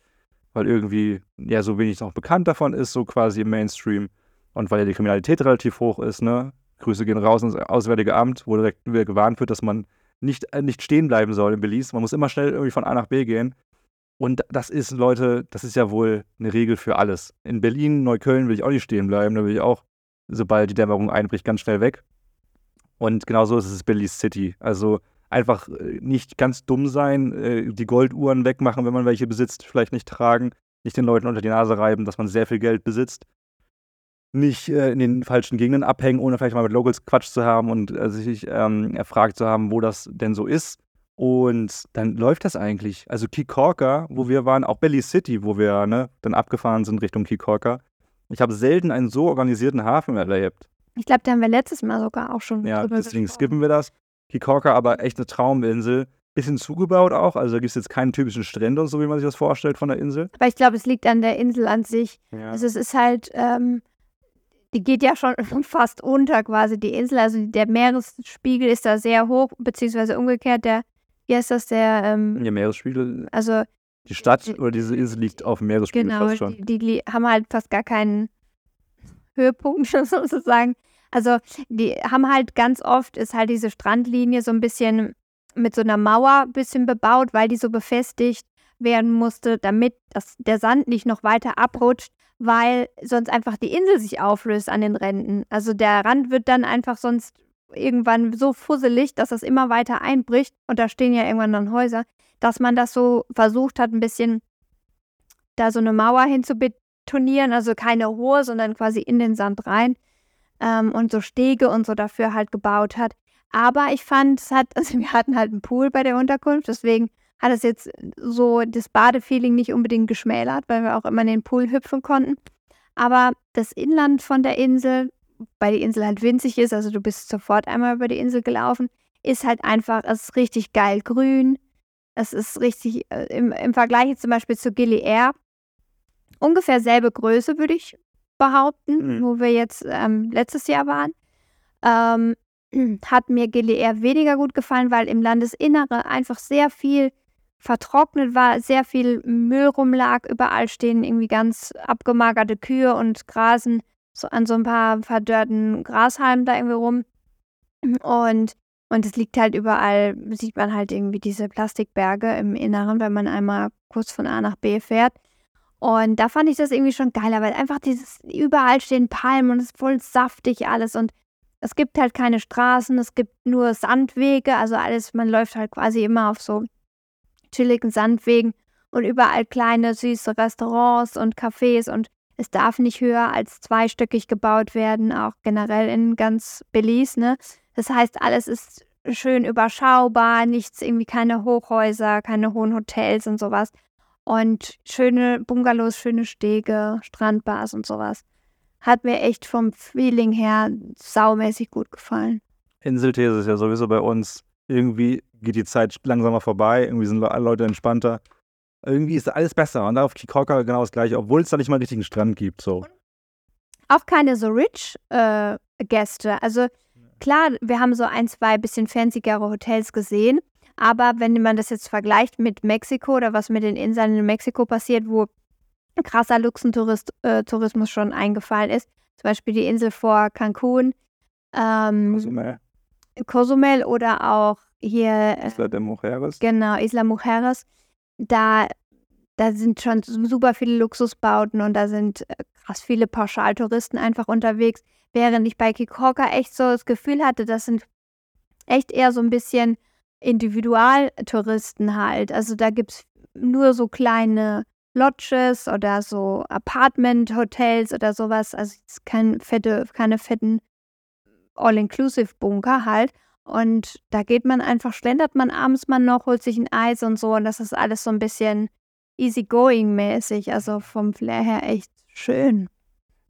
weil irgendwie ja so wenig noch bekannt davon ist, so quasi im Mainstream. Und weil ja die Kriminalität relativ hoch ist, ne? Grüße gehen raus ins Auswärtige Amt, wo direkt wieder gewarnt wird, dass man nicht, äh, nicht stehen bleiben soll in Belize. Man muss immer schnell irgendwie von A nach B gehen. Und das ist, Leute, das ist ja wohl eine Regel für alles. In Berlin, Neukölln will ich auch nicht stehen bleiben. Da will ich auch, sobald die Dämmerung einbricht, ganz schnell weg. Und genauso ist es Belize City. Also einfach äh, nicht ganz dumm sein, äh, die Golduhren wegmachen, wenn man welche besitzt, vielleicht nicht tragen. nicht den Leuten unter die Nase reiben, dass man sehr viel Geld besitzt, nicht äh, in den falschen Gegenden abhängen, ohne vielleicht mal mit Locals Quatsch zu haben und äh, sich ähm, erfragt zu haben, wo das denn so ist. Und dann läuft das eigentlich. Also Corker, wo wir waren, auch Belly City, wo wir ne, dann abgefahren sind Richtung Corker. Ich habe selten einen so organisierten Hafen erlebt. Ich glaube, da haben wir letztes Mal sogar auch schon. Ja, deswegen skippen wir das. Corker, aber echt eine Trauminsel. Bisschen zugebaut auch. Also da gibt es jetzt keinen typischen Strände und so, wie man sich das vorstellt von der Insel. Aber ich glaube, es liegt an der Insel an sich. Ja. Also es ist halt, ähm, die geht ja schon *laughs* fast unter quasi die Insel. Also der Meeresspiegel ist da sehr hoch, beziehungsweise umgekehrt, der, wie heißt das, der, ähm, Der Meeresspiegel, also die Stadt die- oder diese Insel liegt auf dem Meeresspiegel genau, fast schon. die, die, haben halt fast gar keinen *laughs* Höhepunkt *laughs* sozusagen. Also die haben halt ganz oft, ist halt diese Strandlinie so ein bisschen mit so einer Mauer ein bisschen bebaut, weil die so befestigt werden musste, damit das, der Sand nicht noch weiter abrutscht, weil sonst einfach die Insel sich auflöst an den Rändern. Also der Rand wird dann einfach sonst irgendwann so fusselig, dass das immer weiter einbricht und da stehen ja irgendwann dann Häuser, dass man das so versucht hat, ein bisschen da so eine Mauer hinzubetonieren, also keine hohe, sondern quasi in den Sand rein ähm, und so Stege und so dafür halt gebaut hat. Aber ich fand, es hat, *laughs* also wir hatten halt einen Pool bei der Unterkunft, deswegen hat es jetzt so das Badefeeling nicht unbedingt geschmälert, weil wir auch immer in den Pool hüpfen konnten. Aber das Inland von der Insel, weil die Insel halt winzig ist, also du bist sofort einmal über die Insel gelaufen, ist halt einfach, es ist richtig geil grün. Es ist richtig, äh, im, im Vergleich jetzt zum Beispiel zu Gili Air, ungefähr selbe Größe, würde ich behaupten, Mhm. wo wir jetzt ähm, letztes Jahr waren. Ähm, *clears throat* hat mir Gili Air weniger gut gefallen, weil im Landesinnere einfach sehr viel vertrocknet war, sehr viel Müll rumlag, überall stehen irgendwie ganz abgemagerte Kühe und grasen so an so ein paar verdörrten Grashalmen da irgendwie rum. Und, und es liegt halt überall, sieht man halt irgendwie diese Plastikberge im Inneren, wenn man einmal kurz von A nach B fährt. Und da fand ich das irgendwie schon geiler, weil einfach dieses, überall stehen Palmen und es ist voll saftig alles und es gibt halt keine Straßen, es gibt nur Sandwege, also alles, man läuft halt quasi immer auf so chilligen Sandwegen und überall kleine süße Restaurants und Cafés und es darf nicht höher als zweistöckig gebaut werden, auch generell in ganz Belize, ne? Das heißt, alles ist schön überschaubar, nichts, irgendwie keine Hochhäuser, keine hohen Hotels und sowas. Und schöne Bungalows, schöne Stege, Strandbars und sowas. Hat mir echt vom Feeling her saumäßig gut gefallen. Inselthese ist ja sowieso bei uns. Irgendwie geht die Zeit langsamer vorbei, irgendwie sind alle Leute entspannter. Irgendwie ist alles besser. Und da auf Kikoka genau das gleiche, obwohl es da nicht mal einen richtigen Strand gibt. So. Auch keine so rich äh, Gäste. Also klar, wir haben so ein, zwei bisschen fancyere Hotels gesehen. Aber wenn man das jetzt vergleicht mit Mexiko oder was mit den Inseln in Mexiko passiert, wo krasser Luxentourismus äh, schon eingefallen ist, zum Beispiel die Insel vor Cancun, ähm, ne, Cozumel oder auch hier äh, Isla de Mujeres. Genau, Isla Mujeres. Da, da sind schon super viele Luxusbauten und da sind äh, krass viele Pauschaltouristen einfach unterwegs. Während ich bei Kikoka echt so das Gefühl hatte, das sind echt eher so ein bisschen Individualtouristen halt. Also da gibt es nur so kleine Lodges oder so Apartment-Hotels oder sowas. Also kein fette, keine fetten All-Inclusive-Bunker halt. Und da geht man einfach, schlendert man abends mal noch, holt sich ein Eis und so. Und das ist alles so ein bisschen easygoing-mäßig. Also vom Flair her echt schön.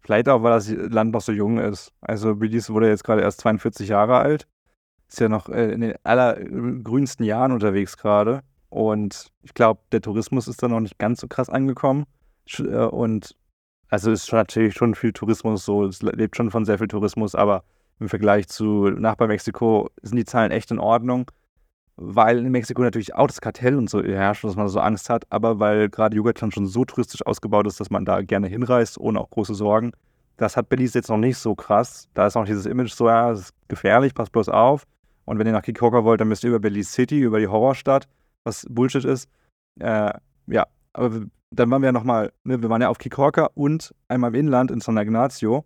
Vielleicht auch, weil das Land noch so jung ist. Also Belize wurde jetzt gerade erst 42 Jahre alt. Ist ja noch äh, in den allergrünsten Jahren unterwegs gerade. Und ich glaube, der Tourismus ist da noch nicht ganz so krass angekommen. Äh, Und also ist natürlich schon viel Tourismus so, es lebt schon von sehr viel Tourismus, aber im Vergleich zu Nachbar Mexiko sind die Zahlen echt in Ordnung, weil in Mexiko natürlich auch das Kartell und so herrscht, dass man so Angst hat, aber weil gerade Yucatan schon so touristisch ausgebaut ist, dass man da gerne hinreist, ohne auch große Sorgen. Das hat Belize jetzt noch nicht so krass. Da ist noch dieses Image so, ja, es ist gefährlich, passt bloß auf. Und wenn ihr nach Kikoka wollt, dann müsst ihr über Belize City, über die Horrorstadt, was Bullshit ist. Äh, ja, aber dann waren wir ja nochmal, ne, wir waren ja auf Kikorka und einmal im Inland in San Ignacio,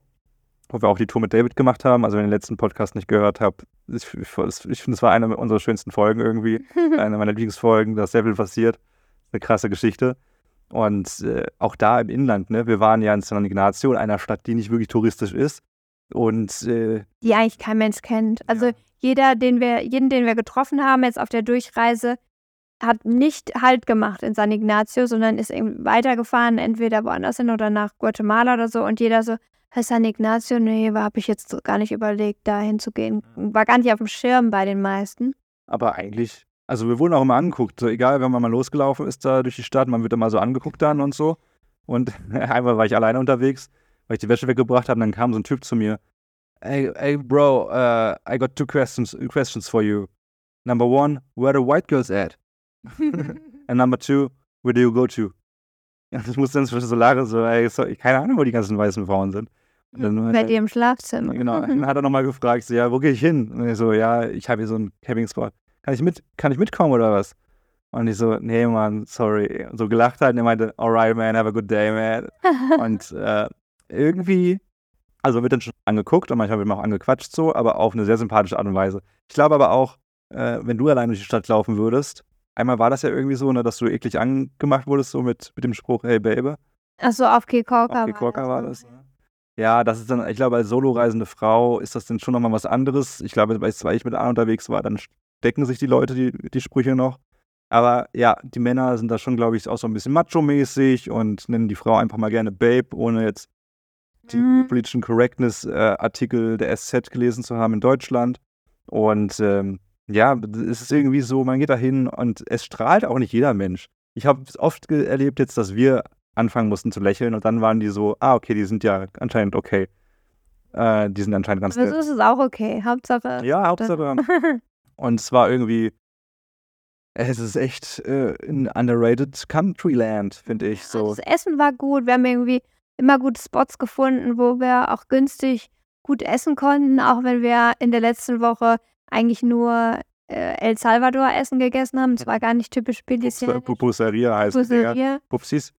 wo wir auch die Tour mit David gemacht haben. Also wenn ihr den letzten Podcast nicht gehört habt, ich, ich, ich finde, es war eine unserer schönsten Folgen irgendwie, *laughs* eine meiner Lieblingsfolgen, da ist sehr viel passiert. Eine krasse Geschichte. Und äh, auch da im Inland, ne, wir waren ja in San Ignacio, in einer Stadt, die nicht wirklich touristisch ist. Und äh, die eigentlich kein Mensch kennt. Also Ja. jeder, den wir, jeden, den wir getroffen haben jetzt auf der Durchreise, hat nicht Halt gemacht in San Ignacio, sondern ist weitergefahren, entweder woanders hin oder nach Guatemala oder so. Und jeder so, "Hä, San Ignacio, nee, habe ich jetzt gar nicht überlegt, da hinzugehen. War gar nicht auf dem Schirm bei den meisten. aber eigentlich, also wir wurden auch immer angeguckt. So, egal, wenn man mal losgelaufen ist da durch die Stadt, man wird immer so angeguckt dann und so. Und *laughs* einmal war ich alleine unterwegs, weil ich die Wäsche weggebracht habe, und dann kam so ein Typ zu mir. Hey, hey bro, uh, I got two questions, questions for you. Number one, where the white girls at? *laughs* And number two, where do you go to? Ja, ich musste dann so lachen, so, ey, so, keine Ahnung, wo die ganzen weißen Frauen sind. Und dann, Bei dir im Schlafzimmer. Genau, *laughs* dann hat er nochmal gefragt, so, ja, wo gehe ich hin? Und ich so, ja, ich habe hier so einen Campingspot. Kann ich, mit, kann ich mitkommen oder was? Und ich so, nee, Mann, sorry. Und so gelacht halt und er meinte, alright, man, have a good day, man. und *laughs* äh, irgendwie, also wird dann schon angeguckt und manchmal wird man auch angequatscht so, aber auf eine sehr sympathische Art und Weise. Ich glaube aber auch, äh, wenn du allein durch die Stadt laufen würdest, einmal war das ja irgendwie so, ne, dass du eklig angemacht wurdest, so mit, mit dem Spruch, hey Baby. Achso, auf Kikorka Auf Kikorka war das. Ja, das ist dann, ich glaube, als soloreisende Frau ist das dann schon nochmal was anderes. Ich glaube, weil ich mit A unterwegs war, dann stecken sich die Leute die, die Sprüche noch. Aber ja, die Männer sind da schon, glaube ich, auch so ein bisschen macho-mäßig und nennen die Frau einfach mal gerne Babe, ohne jetzt die Mhm. politischen Correctness-Artikel der SZ gelesen zu haben in Deutschland. Und ähm, ja, es ist irgendwie so, man geht da hin und es strahlt auch nicht jeder Mensch. Ich habe es oft erlebt jetzt, dass wir anfangen mussten zu lächeln und dann waren die so, ah, okay, die sind ja anscheinend okay. Äh, die sind anscheinend ganz nett. ist es auch okay. Hauptsache. Ja, Hauptsache. *laughs* Und es war irgendwie, es ist echt äh, ein underrated Countryland, finde ich so. Das Essen war gut. Wir haben irgendwie immer gute Spots gefunden, wo wir auch günstig gut essen konnten, auch wenn wir in der letzten Woche eigentlich nur äh, El Salvador Essen gegessen haben. Es war gar nicht typisch Belize. Pupuseria heißt. Pupusseria. Pupsis.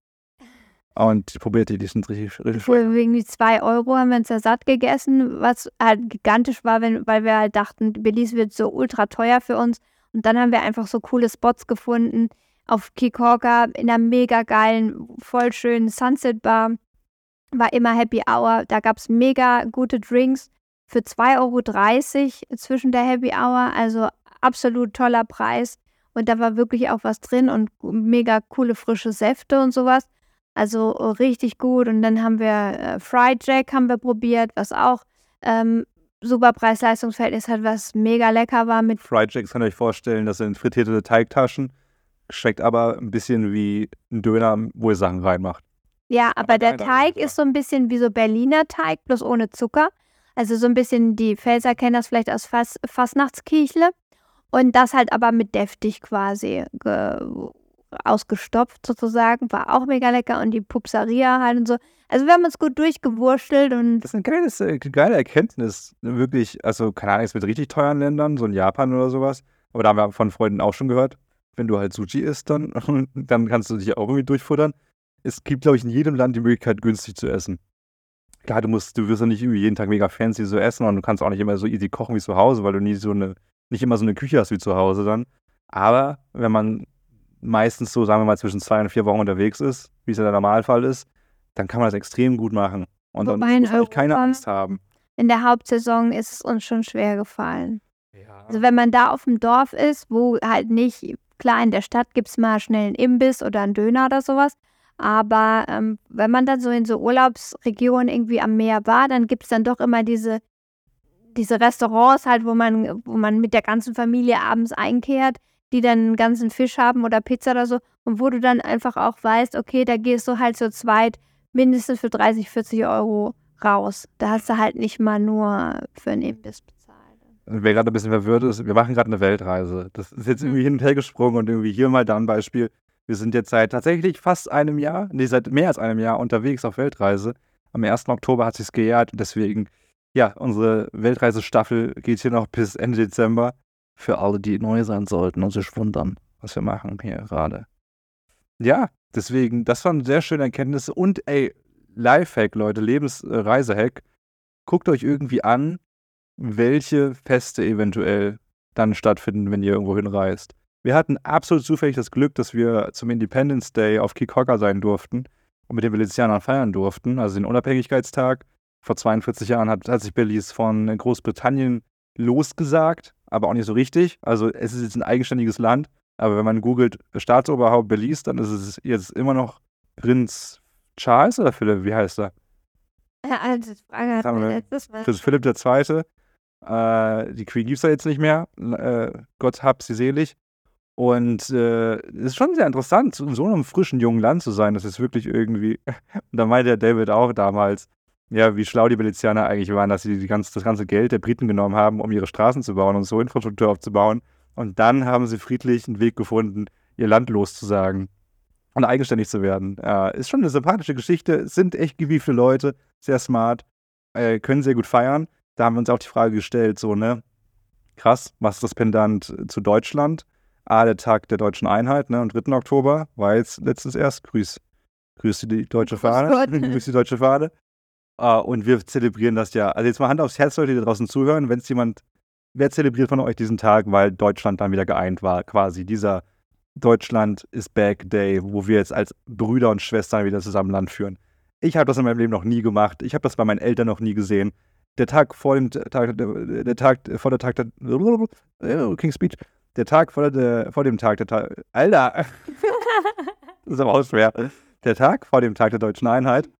Und probiert die, die sind richtig, richtig Für irgendwie zwei Euro haben wir uns ja satt gegessen, was halt gigantisch war, wenn, weil wir halt dachten, Belize wird so ultra teuer für uns. Und dann haben wir einfach so coole Spots gefunden auf Kikorka in einer mega geilen, voll schönen Sunset Bar. War immer Happy Hour. Da gab es mega gute Drinks für 2,30 Euro zwischen der Happy Hour. Also absolut toller Preis. Und da war wirklich auch was drin und mega coole frische Säfte und sowas. Also äh, richtig gut. Und dann haben wir äh, Fried Jack haben wir probiert, was auch ähm, super Preis-Leistungsverhältnis hat, was mega lecker war mit Fried Jacks könnt ihr euch vorstellen, das sind frittierte Teigtaschen. Schmeckt aber ein bisschen wie ein Döner, wo ihr Sachen reinmacht. Ja, aber, Aber der Teig ist so ein bisschen wie so Berliner Teig, bloß ohne Zucker. Also so ein bisschen, die Pfälzer kennen das vielleicht aus Fas Fastnachtskichle. Und das halt aber mit deftig quasi ge ausgestopft sozusagen. War auch mega lecker. Und die Pupsaria halt und so. Also wir haben uns gut durchgewurschtelt und Das ist eine geiles, äh, geile Erkenntnis. Wirklich, also keine Ahnung, es mit richtig teuren Ländern, so in Japan oder sowas. Aber da haben wir von Freunden auch schon gehört, wenn du halt Sushi isst, dann, *laughs* dann kannst du dich auch irgendwie durchfuttern. Es gibt, glaube ich, in jedem Land die Möglichkeit, günstig zu essen. Klar, du musst, du wirst ja nicht irgendwie jeden Tag mega fancy so essen und du kannst auch nicht immer so easy kochen wie zu Hause, weil du nie so eine, nicht immer so eine Küche hast wie zu Hause dann. Aber wenn man meistens so, sagen wir mal, zwischen zwei und vier Wochen unterwegs ist, wie es ja der Normalfall ist, dann kann man das extrem gut machen. Und dann Wobei in muss man keine Angst haben. in der Hauptsaison ist es uns schon schwer gefallen. Ja. Also wenn man da auf dem Dorf ist, wo halt nicht, klar, in der Stadt gibt es mal schnell einen Imbiss oder einen Döner oder sowas. Aber ähm, wenn man dann so in so Urlaubsregionen irgendwie am Meer war, dann gibt es dann doch immer diese, diese Restaurants halt, wo man, wo man mit der ganzen Familie abends einkehrt, die dann einen ganzen Fisch haben oder Pizza oder so. Und wo du dann einfach auch weißt, okay, da gehst du halt zu zweit mindestens für 30, 40 Euro raus. Da hast du halt nicht mal nur für einen Imbiss bezahlt. Wer gerade ein bisschen verwirrt ist, wir machen gerade eine Weltreise. Das ist jetzt Mhm. irgendwie hin und her gesprungen und irgendwie hier mal da ein Beispiel. Wir sind jetzt seit tatsächlich fast einem Jahr, nee, seit mehr als einem Jahr unterwegs auf Weltreise. Am 1. Oktober hat sich's gejährt und deswegen, ja, unsere Weltreisestaffel geht hier noch bis Ende Dezember. Für alle, die neu sein sollten und sich wundern, was wir machen hier gerade. Ja, deswegen, das waren sehr schöne Erkenntnisse und ey, Lifehack, Leute, Lebensreisehack. Guckt euch irgendwie an, welche Feste eventuell dann stattfinden, wenn ihr irgendwo hinreist. Wir hatten absolut zufällig das Glück, dass wir zum Independence Day auf Kikoka sein durften und mit den Belizeanern feiern durften, also den Unabhängigkeitstag. Vor 42 Jahren hat, hat sich Belize von Großbritannien losgesagt, aber auch nicht so richtig. Also es ist jetzt ein eigenständiges Land, aber wenn man googelt Staatsoberhaupt Belize, dann ist es jetzt immer noch Prinz Charles oder Philipp, wie heißt er? Also die Frage hat wir- letztes Mal. Philipp II. Äh, die Queen gibt es ja jetzt nicht mehr. Äh, Gott hab sie selig. Und äh, es ist schon sehr interessant, in so einem frischen jungen Land zu sein. Das ist wirklich irgendwie. Und *laughs* da meinte der David auch damals, ja, wie schlau die Belizianer eigentlich waren, dass sie die ganz, das ganze Geld der Briten genommen haben, um ihre Straßen zu bauen und so Infrastruktur aufzubauen. Und dann haben sie friedlich einen Weg gefunden, ihr Land loszusagen und eigenständig zu werden. Ja, ist schon eine sympathische Geschichte. Es sind echt gewiefte Leute, sehr smart, äh, können sehr gut feiern. Da haben wir uns auch die Frage gestellt, so, ne? Krass, was ist das Pendant zu Deutschland? A, der Tag der deutschen Einheit, ne? Am 3. Oktober war jetzt letztens erst. Grüß, grüß die deutsche Fahne. *laughs* Grüß die deutsche Fahne. Ah, und wir zelebrieren das ja. Also jetzt mal Hand aufs Herz, Leute, die da draußen zuhören. Wenn es jemand, wer zelebriert von euch diesen Tag, weil Deutschland dann wieder geeint war, quasi dieser Deutschland is back Day, wo wir jetzt als Brüder und Schwestern wieder zusammen Land führen. Ich habe das in meinem Leben noch nie gemacht. Ich habe das bei meinen Eltern noch nie gesehen. Der Tag vor dem Tag, der, der Tag vor der Tag der King's Speech, der Tag vor, der, vor dem Tag der Tag, Alter, *laughs* das ist aber auch schwer. Der Tag vor dem Tag der deutschen Einheit,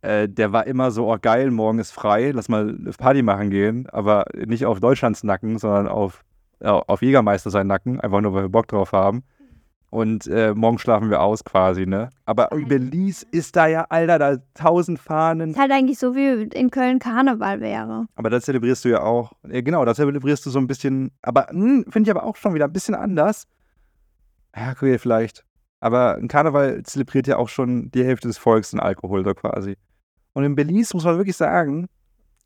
äh, der war immer so, oh geil, morgen ist frei, lass mal Party machen gehen, aber nicht auf Deutschlands Nacken, sondern auf, ja, auf Jägermeister sein Nacken, einfach nur, weil wir Bock drauf haben. Und äh, morgen schlafen wir aus quasi, ne? Aber in Belize ist da ja, Alter, da tausend Fahnen. Ist halt eigentlich so, wie in Köln Karneval wäre. Aber da zelebrierst du ja auch, ja, genau, da zelebrierst du so ein bisschen, aber hm, finde ich aber auch schon wieder ein bisschen anders. Ja, okay, vielleicht. Aber ein Karneval zelebriert ja auch schon die Hälfte des Volks in Alkohol da quasi. Und in Belize muss man wirklich sagen,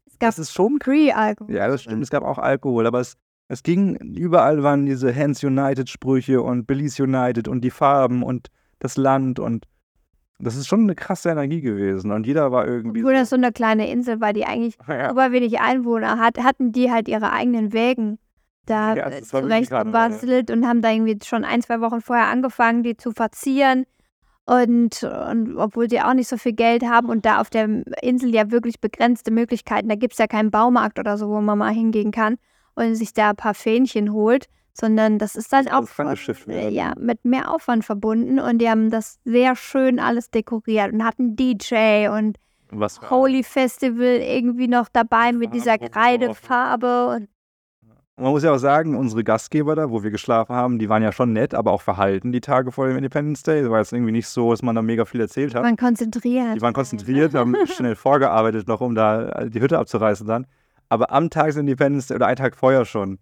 Es gab das ist schon Pre-Alkohol. ja, das stimmt. Es gab auch Alkohol, aber es, es ging, überall waren diese Hands United-Sprüche und Belize United und die Farben und das Land und das ist schon eine krasse Energie gewesen. Und jeder war irgendwie. Obwohl das so eine kleine Insel war, die eigentlich *laughs* ja, super wenig Einwohner hat, hatten die halt ihre eigenen Wägen da Ja, äh, zurecht gebastelt und haben da irgendwie schon ein, zwei Wochen vorher angefangen, die zu verzieren. Und, und obwohl die auch nicht so viel Geld haben und da auf der Insel ja wirklich begrenzte Möglichkeiten, da gibt es ja keinen Baumarkt oder so, wo man mal hingehen kann und sich da ein paar Fähnchen holt, sondern das ist dann Das auch äh, ja, mit mehr Aufwand verbunden und die haben das sehr schön alles dekoriert und hatten DJ und Holy Festival irgendwie noch dabei mit dieser Kreidefarbe. Und Man muss ja auch sagen, unsere Gastgeber da, wo wir geschlafen haben, die waren ja schon nett, aber auch verhalten die Tage vor dem Independence Day. Es war jetzt irgendwie nicht so, dass man da mega viel erzählt hat. man konzentriert. Die waren konzentriert, haben schnell vorgearbeitet noch, um da die Hütte abzureißen dann. Aber am Tag Independence oder einen Tag vorher schon,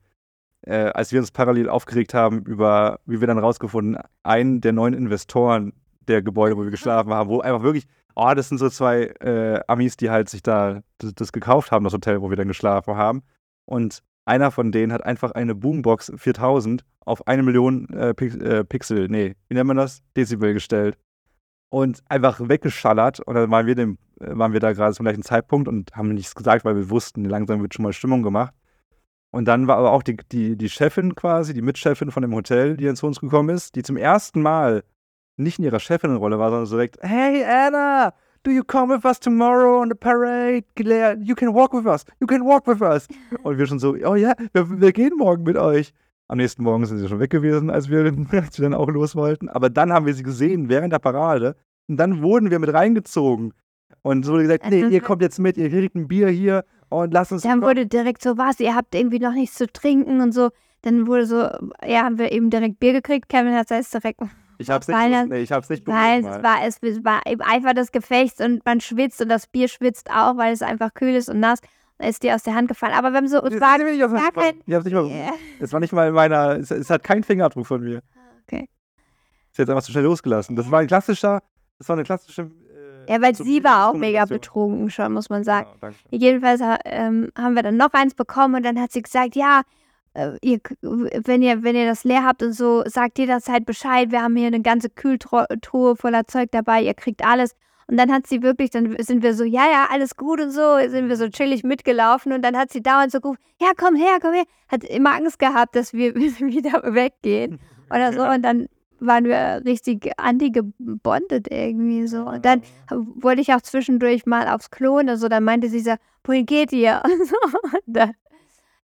äh, als wir uns parallel aufgeregt haben über, wie wir dann rausgefunden, einen der neuen Investoren der Gebäude, wo wir geschlafen haben, wo einfach wirklich, oh, das sind so zwei äh, Amis, die halt sich da das, das gekauft haben, das Hotel, wo wir dann geschlafen haben. Und einer von denen hat einfach eine Boombox 4000 auf eine Million äh, äh, Pixel, nee, wie nennt man das? Dezibel gestellt. Und einfach weggeschallert. Und dann waren wir, dem, äh, waren wir da gerade zum gleichen Zeitpunkt und haben nichts gesagt, weil wir wussten, langsam wird schon mal Stimmung gemacht. Und dann war aber auch die, die, die Chefin quasi, die Mitchefin von dem Hotel, die dann zu uns gekommen ist, die zum ersten Mal nicht in ihrer Chefinnenrolle war, sondern so direkt, hey Anna, do you come with us tomorrow on the parade? You can walk with us, you can walk with us. *laughs* Und wir schon so, oh ja, wir, wir gehen morgen mit euch. Am nächsten Morgen sind sie schon weg gewesen, als wir, *laughs* als wir dann auch los wollten. Aber dann haben wir sie gesehen während der Parade. Und dann wurden wir mit reingezogen. Und so wurde gesagt, nee, ihr kommt jetzt mit, ihr kriegt ein Bier hier und lasst uns. Dann wurde direkt so, was, ihr habt irgendwie noch nichts zu trinken und so. Dann wurde so, ja, haben wir eben direkt Bier gekriegt. Kevin hat es direkt, ich hab's nicht, Weil das- nee, ich hab's nicht weil es war, es, es war im Eifer des Gefechts und man schwitzt und das Bier schwitzt auch, weil es einfach kühl ist und nass. Ist dir aus der Hand gefallen. Aber haben so, es Das war gar kein- Ich hab's nicht mal. Ja. Es war nicht mal in meiner. Es, es hat keinen Fingerabdruck von mir. Okay. Ist jetzt einfach zu schnell losgelassen. Das war ein klassischer. Das war eine klassische. Äh, Ja, weil so sie war auch mega betrunken schon, muss man sagen. Genau. Jedenfalls ähm, haben wir dann noch eins bekommen und dann hat sie gesagt, ja, äh, ihr, wenn, ihr, wenn ihr das leer habt und so, sagt jederzeit Bescheid. Wir haben hier eine ganze Kühltruhe voller Zeug dabei, ihr kriegt alles. Und dann hat sie wirklich, dann sind wir so, ja, ja, alles gut und so, sind wir so chillig mitgelaufen und dann hat sie dauernd so gerufen, ja, komm her, komm her. Hat immer Angst gehabt, dass wir *laughs* wieder weggehen oder so. *laughs* Und dann waren wir richtig anti-gebondet irgendwie so. Und dann wollte ich auch zwischendurch mal aufs Klo und so, dann meinte sie so, wohin geht ihr? *laughs* Und so. Und dann,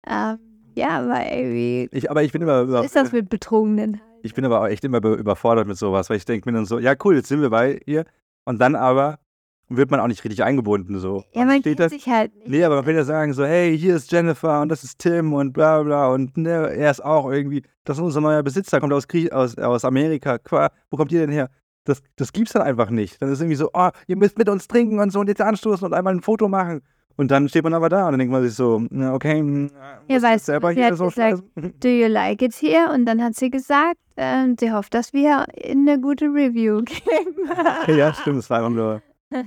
ähm, ja, war irgendwie. Ich, aber ich bin immer über, ist das mit Betrunkenen? Ich bin aber auch echt immer überfordert mit sowas, weil ich denke mir dann so, ja cool, jetzt sind wir bei ihr. Und dann aber wird man auch nicht richtig eingebunden. So. Ja, man steht kennt sich halt nicht. Nee, aber man will ja sagen, so, hey, hier ist Jennifer und das ist Tim und bla bla und ne, er ist auch irgendwie, das ist unser neuer Besitzer, kommt aus, Grie aus, aus Amerika. Qua, wo kommt ihr denn her? Das, das gibt's dann einfach nicht. Dann ist irgendwie so, oh, ihr müsst mit uns trinken und so und jetzt anstoßen und einmal ein Foto machen. Und dann steht man aber da und dann denkt man sich so, okay, hm, ja, weißt selber hier so gesagt, do you like it here? Und dann hat sie gesagt, ähm, sie hofft, dass wir in eine gute Review *laughs* geben. ja, stimmt, es war einfach nur. *laughs*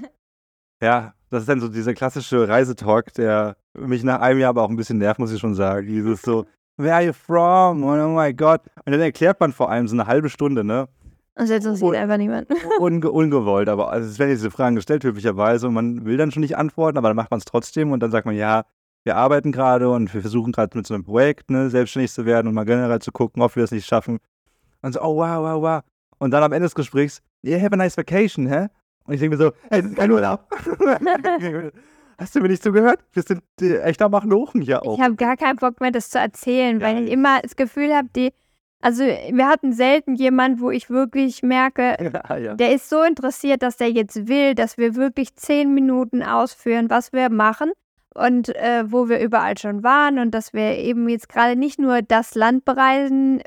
Ja, das ist dann so dieser klassische Reisetalk, der mich nach einem Jahr aber auch ein bisschen nervt, muss ich schon sagen. Dieses so, where are you from? Oh my God. Und dann erklärt man vor allem so eine halbe Stunde, ne? Und jetzt interessiert einfach niemand. Unge ungewollt, aber also es werden diese Fragen gestellt, höflicherweise, und man will dann schon nicht antworten, aber dann macht man es trotzdem und dann sagt man, ja, wir arbeiten gerade und wir versuchen gerade mit so einem Projekt, ne, selbstständig zu werden und mal generell zu gucken, ob wir es nicht schaffen. Und so, oh wow, wow, wow. Und dann am Ende des Gesprächs, yeah, have a nice vacation, hä? Und ich denke mir so, hey, das ist kein Urlaub. *laughs* Hast du mir nicht zugehört? Wir sind äh, echt am Machlochen hier auch. Ich habe gar keinen Bock mehr, das zu erzählen, weil ich immer das Gefühl habe, die, also wir hatten selten jemand, wo ich wirklich merke, *laughs* ja, ja. der ist so interessiert, dass der jetzt will, dass wir wirklich zehn Minuten ausführen, was wir machen und äh, wo wir überall schon waren und dass wir eben jetzt gerade nicht nur das Land bereisen,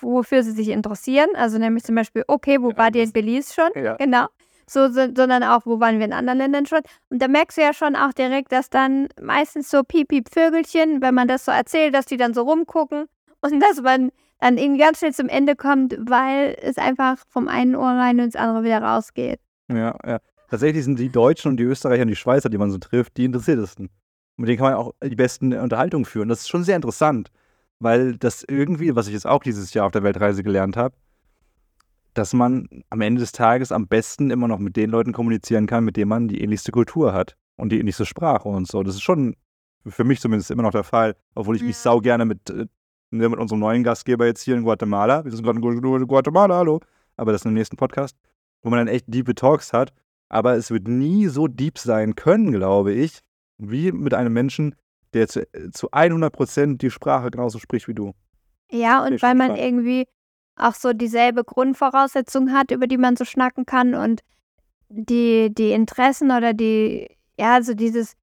wofür sie sich interessieren, also nämlich zum Beispiel, okay, wo Ja, war das- in Belize schon? Ja. Genau. So, so, sondern auch, wo waren wir in anderen Ländern schon? Und da merkst du ja schon auch direkt, dass dann meistens so Piep-Piep-Vögelchen, wenn man das so erzählt, dass die dann so rumgucken *laughs* und dass man dann irgendwie ganz schnell zum Ende kommt, weil es einfach vom einen Ohr rein und ins andere wieder rausgeht. Ja, ja. Tatsächlich sind die Deutschen und die Österreicher und die Schweizer, die man so trifft, die interessiertesten. Und mit denen kann man auch die besten Unterhaltungen führen. Das ist schon sehr interessant, weil das irgendwie, was ich jetzt auch dieses Jahr auf der Weltreise gelernt habe, dass man am Ende des Tages am besten immer noch mit den Leuten kommunizieren kann, mit denen man die ähnlichste Kultur hat und die ähnlichste Sprache und so. Das ist schon für mich zumindest immer noch der Fall, obwohl ich mich sau gerne mit, äh, ne, mit unserem neuen Gastgeber jetzt hier in Guatemala, wir sind gerade in Gu- Guatemala, hallo, aber das ist im nächsten Podcast, wo man dann echt deep Talks hat, aber es wird nie so deep sein können, glaube ich, wie mit einem Menschen, der zu, zu 100% die Sprache genauso spricht wie du. Ja, und weil man irgendwie auch so dieselbe Grundvoraussetzung hat, über die man so schnacken kann und die, die Interessen oder die, ja, so dieses,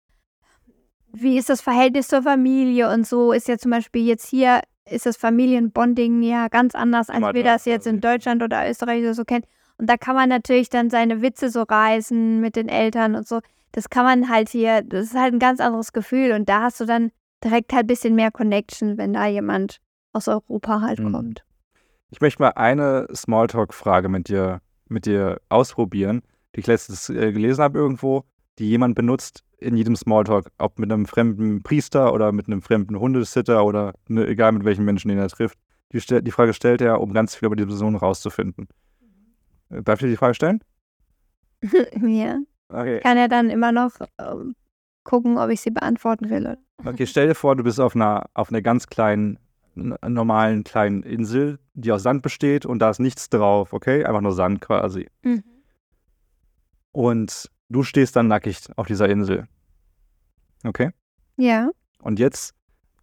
wie ist das Verhältnis zur Familie und so ist ja zum Beispiel jetzt hier, ist das Familienbonding ja ganz anders, als wir da das jetzt in. Deutschland oder Österreich oder so kennen. Und da kann man natürlich dann seine Witze so reißen mit den Eltern und so. Das kann man halt hier, das ist halt ein ganz anderes Gefühl und da hast du dann direkt halt ein bisschen mehr Connection, wenn da jemand aus Europa halt Mhm. kommt. Ich möchte mal eine Smalltalk-Frage mit dir, mit dir ausprobieren, die ich letztens äh, gelesen habe irgendwo, die jemand benutzt in jedem Smalltalk, ob mit einem fremden Priester oder mit einem fremden Hundesitter oder ne, egal mit welchem Menschen, den er trifft. Die, die Frage stellt er, um ganz viel über die Person rauszufinden. Äh, Darf ich dir die Frage stellen? *laughs* ja. Okay. Kann er dann immer noch ähm, gucken, ob ich sie beantworten will. Okay, stell dir vor, du bist auf einer, auf einer ganz kleinen, normalen kleinen Insel, die aus Sand besteht und da ist nichts drauf, okay? Einfach nur Sand quasi. Und du stehst dann nackig auf dieser Insel. Okay? Ja. Und jetzt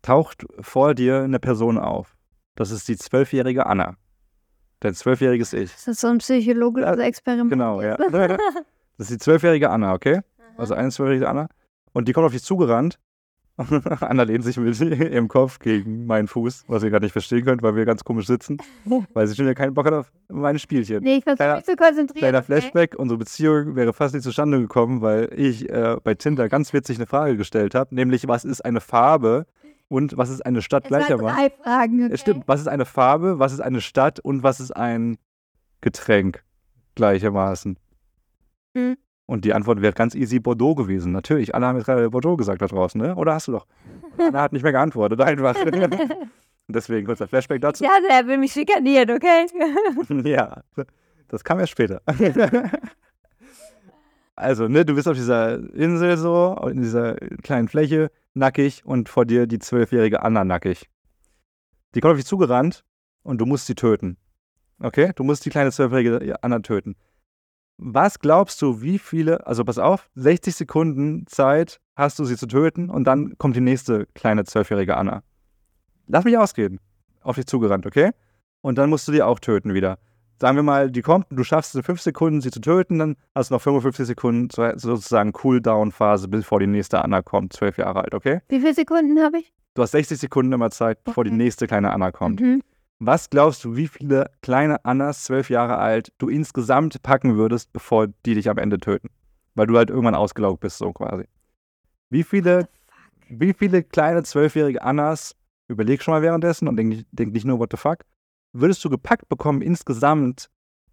taucht vor dir eine Person auf. Das ist die zwölfjährige Anna. Dein zwölfjähriges Ich. Ist das so ein psychologisches Experiment? Genau, ja. *laughs* *laughs* Das ist die zwölfjährige Anna, okay? Also eine zwölfjährige Anna. Und die kommt auf dich zugerannt. *laughs* Anna lehnt sich mit *laughs* ihrem Kopf gegen meinen Fuß, was ihr gerade nicht verstehen könnt, weil wir ganz komisch sitzen. *laughs* Weil sie schon wieder keinen Bock hat auf meine Spielchen. Nee, ich versuche mich zu konzentrieren. Kleiner okay? Flashback, unsere Beziehung wäre fast nicht zustande gekommen, weil ich äh, bei Tinder ganz witzig eine Frage gestellt habe, nämlich was ist eine Farbe und was ist eine Stadt Es gleichermaßen? drei Fragen, okay? Stimmt, was ist eine Farbe, was ist eine Stadt und was ist ein Getränk gleichermaßen? Mhm. Und die Antwort wäre ganz easy Bordeaux gewesen. Natürlich, alle haben jetzt gerade Bordeaux gesagt da draußen, ne? Oder hast du doch? Anna hat nicht mehr geantwortet, einfach. *laughs* Deswegen kurzer Flashback dazu. Ja, der will mich schikanieren, okay? *laughs* Ja, das kam erst später. *laughs* Also, ne, du bist auf dieser Insel so, in dieser kleinen Fläche, nackig und vor dir die zwölfjährige Anna nackig. Die kommt auf dich zugerannt und du musst sie töten. Okay? Du musst die kleine zwölfjährige Anna töten. Was glaubst du, wie viele, also pass auf, 60 Sekunden Zeit hast du sie zu töten und dann kommt die nächste kleine zwölfjährige Anna. Lass mich ausgehen. Auf dich zugerannt, okay? Und dann musst du die auch töten wieder. Sagen wir mal, die kommt und du schaffst es in 5 Sekunden, sie zu töten, dann hast du noch 55 Sekunden sozusagen Cooldown-Phase, bevor die nächste Anna kommt, zwölf Jahre alt, okay? Wie viele Sekunden habe ich? Du hast 60 Sekunden immer Zeit, bevor Okay. die nächste kleine Anna kommt. Mhm. Was glaubst du, wie viele kleine Annas, zwölf Jahre alt, du insgesamt packen würdest, bevor die dich am Ende töten? Weil du halt irgendwann ausgelaugt bist, so quasi. Wie viele, wie viele kleine zwölfjährige Annas, überleg schon mal währenddessen und denk, nicht- denk nicht nur, what the fuck, würdest du gepackt bekommen insgesamt,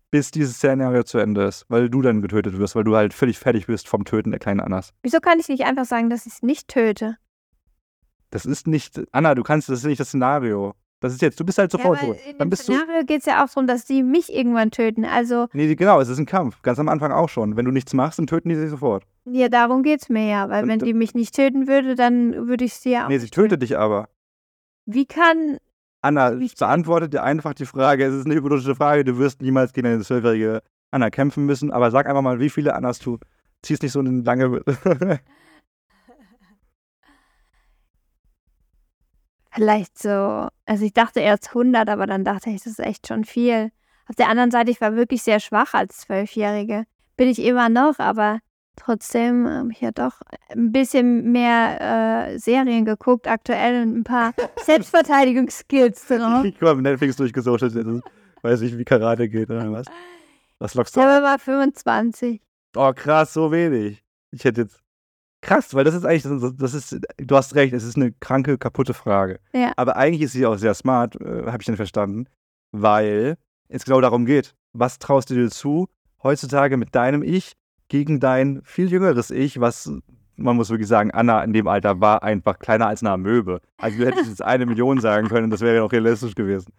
bis dieses Szenario zu Ende ist, weil du dann getötet wirst, weil du halt völlig fertig bist vom Töten der kleinen Annas. Wieso kann ich nicht einfach sagen, dass ich es nicht töte? Das ist nicht, Anna, du kannst, das ist nicht das Szenario. Das ist jetzt, du bist halt sofort ja, tot. in Dann dem bist du. Szenario geht es ja auch darum, dass die mich irgendwann töten. Also, Nee, genau, es ist ein Kampf. Ganz am Anfang auch schon. Wenn du nichts machst, dann töten die sich sofort. ja, darum geht es mir ja. Weil Und- wenn die mich nicht töten würde, dann würde ich sie ja auch Nee, sie tötet dich aber. Wie kann. Anna, Wie- ich beantworte dir einfach die Frage. Es ist eine hypothetische Frage. Du wirst niemals gegen eine zwölfjährige Anna kämpfen müssen. Aber sag einfach mal, wie viele Annas du ziehst nicht so eine lange. *laughs* Vielleicht so. Also, ich dachte erst 100, aber dann dachte ich, das ist echt schon viel. Auf der anderen Seite, ich war wirklich sehr schwach als Zwölfjährige. Bin ich immer noch, aber trotzdem habe ich ja doch ein bisschen mehr äh, Serien geguckt aktuell und ein paar *laughs* Selbstverteidigungsskills drauf. ich habe Netflix ist- Weiß nicht, wie Karate geht oder was. Was lockst du? Sagen wir mal 25. Oh, krass, so wenig. Ich hätte jetzt. Krass, weil das ist eigentlich, das ist, du hast recht, es ist eine kranke, kaputte Frage. Ja. Aber eigentlich ist sie auch sehr smart, äh, habe ich dann verstanden, weil es genau darum geht. Was traust du dir zu, heutzutage mit deinem Ich gegen dein viel jüngeres Ich, was, man muss wirklich sagen, Anna in dem Alter war einfach kleiner als eine Amöbe. Also du hättest jetzt eine Million sagen können, das wäre ja auch realistisch gewesen.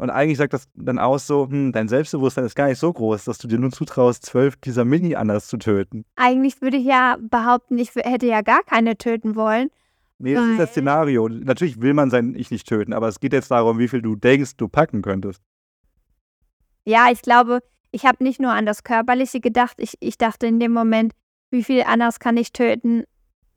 Und eigentlich sagt das dann aus so, hm, dein Selbstbewusstsein ist gar nicht so groß, dass du dir nur zutraust, zwölf dieser Mini-Annas zu töten. Eigentlich würde ich ja behaupten, ich hätte ja gar keine töten wollen. Nee, das ist das Szenario. Natürlich will man sein Ich nicht töten, aber es geht jetzt darum, wie viel du denkst, du packen könntest. Ja, ich glaube, ich habe nicht nur an das Körperliche gedacht. Ich, ich dachte in dem Moment, wie viel anders kann ich töten,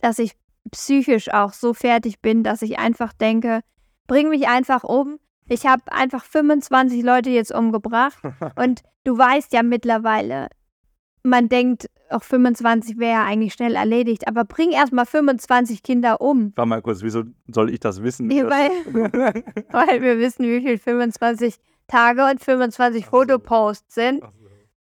dass ich psychisch auch so fertig bin, dass ich einfach denke, bring mich einfach um. Ich habe einfach 25 Leute jetzt umgebracht *laughs* und du weißt ja mittlerweile, man denkt, auch 25 wäre ja eigentlich schnell erledigt, aber bring erstmal 25 Kinder um, War mal kurz, wieso soll ich das wissen? Nee, weil- weil wir wissen, wie viel 25 Tage und 25 Ach so. Fotoposts sind.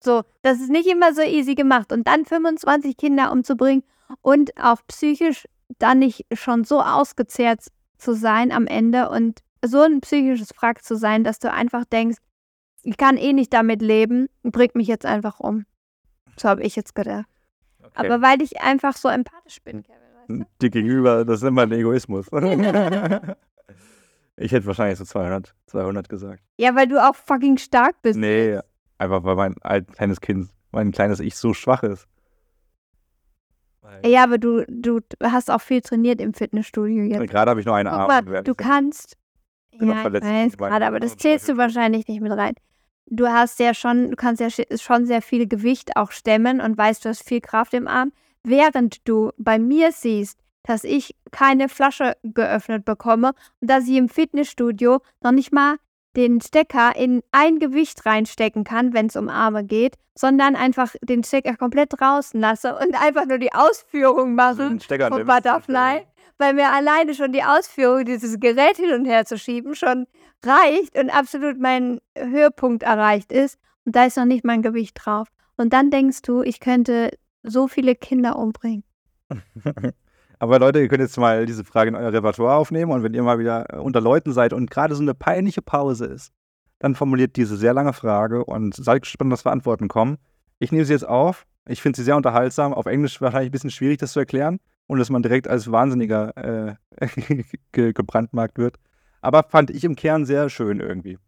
So, das ist nicht immer so easy gemacht. Und dann 25 Kinder umzubringen und auch psychisch dann nicht schon so ausgezehrt zu sein am Ende und so ein psychisches Wrack zu sein, dass du einfach denkst, ich kann eh nicht damit leben, bring mich jetzt einfach um. So habe ich jetzt gedacht. Okay. Aber weil ich einfach so empathisch bin, Kevin, weißt du? Dir gegenüber, das ist immer ein Egoismus. *laughs* ich hätte wahrscheinlich so 200, 200 gesagt. Ja, weil du auch fucking stark bist. Nee, einfach weil mein alt, kleines Kind, mein kleines Ich so schwach ist. Ja, aber du, du hast auch viel trainiert im Fitnessstudio jetzt. Gerade habe ich nur einen Guck Arm. mal, du kannst. Ja, ich weiß gerade, aber das Und zählst du wahrscheinlich nicht mit rein. Du hast ja schon, du kannst ja sch- schon sehr viel Gewicht auch stemmen und weißt, du hast viel Kraft im Arm, während du bei mir siehst, dass ich keine Flasche geöffnet bekomme und dass ich im Fitnessstudio noch nicht mal den Stecker in ein Gewicht reinstecken kann, wenn es um Arme geht, sondern einfach den Stecker komplett draußen lasse und *laughs* einfach nur die Ausführung mache Stecker vom nimmst. Butterfly, weil mir alleine schon die Ausführung, dieses Gerät hin und her zu schieben, schon reicht und absolut mein Höhepunkt erreicht ist. Und da ist noch nicht mein Gewicht drauf. Und dann denkst du, ich könnte so viele Kinder umbringen. *laughs* Aber Leute, ihr könnt jetzt mal diese Frage in euer Repertoire aufnehmen und wenn ihr mal wieder äh, unter Leuten seid und gerade so eine peinliche Pause ist, dann formuliert diese sehr lange Frage und seid gespannt, was für Antworten kommen. Ich nehme sie jetzt auf. Ich finde sie sehr unterhaltsam. Auf Englisch wahrscheinlich ein bisschen schwierig, das zu erklären und dass man direkt als Wahnsinniger äh, *laughs* ge gebrandmarkt wird. Aber fand ich im Kern sehr schön irgendwie.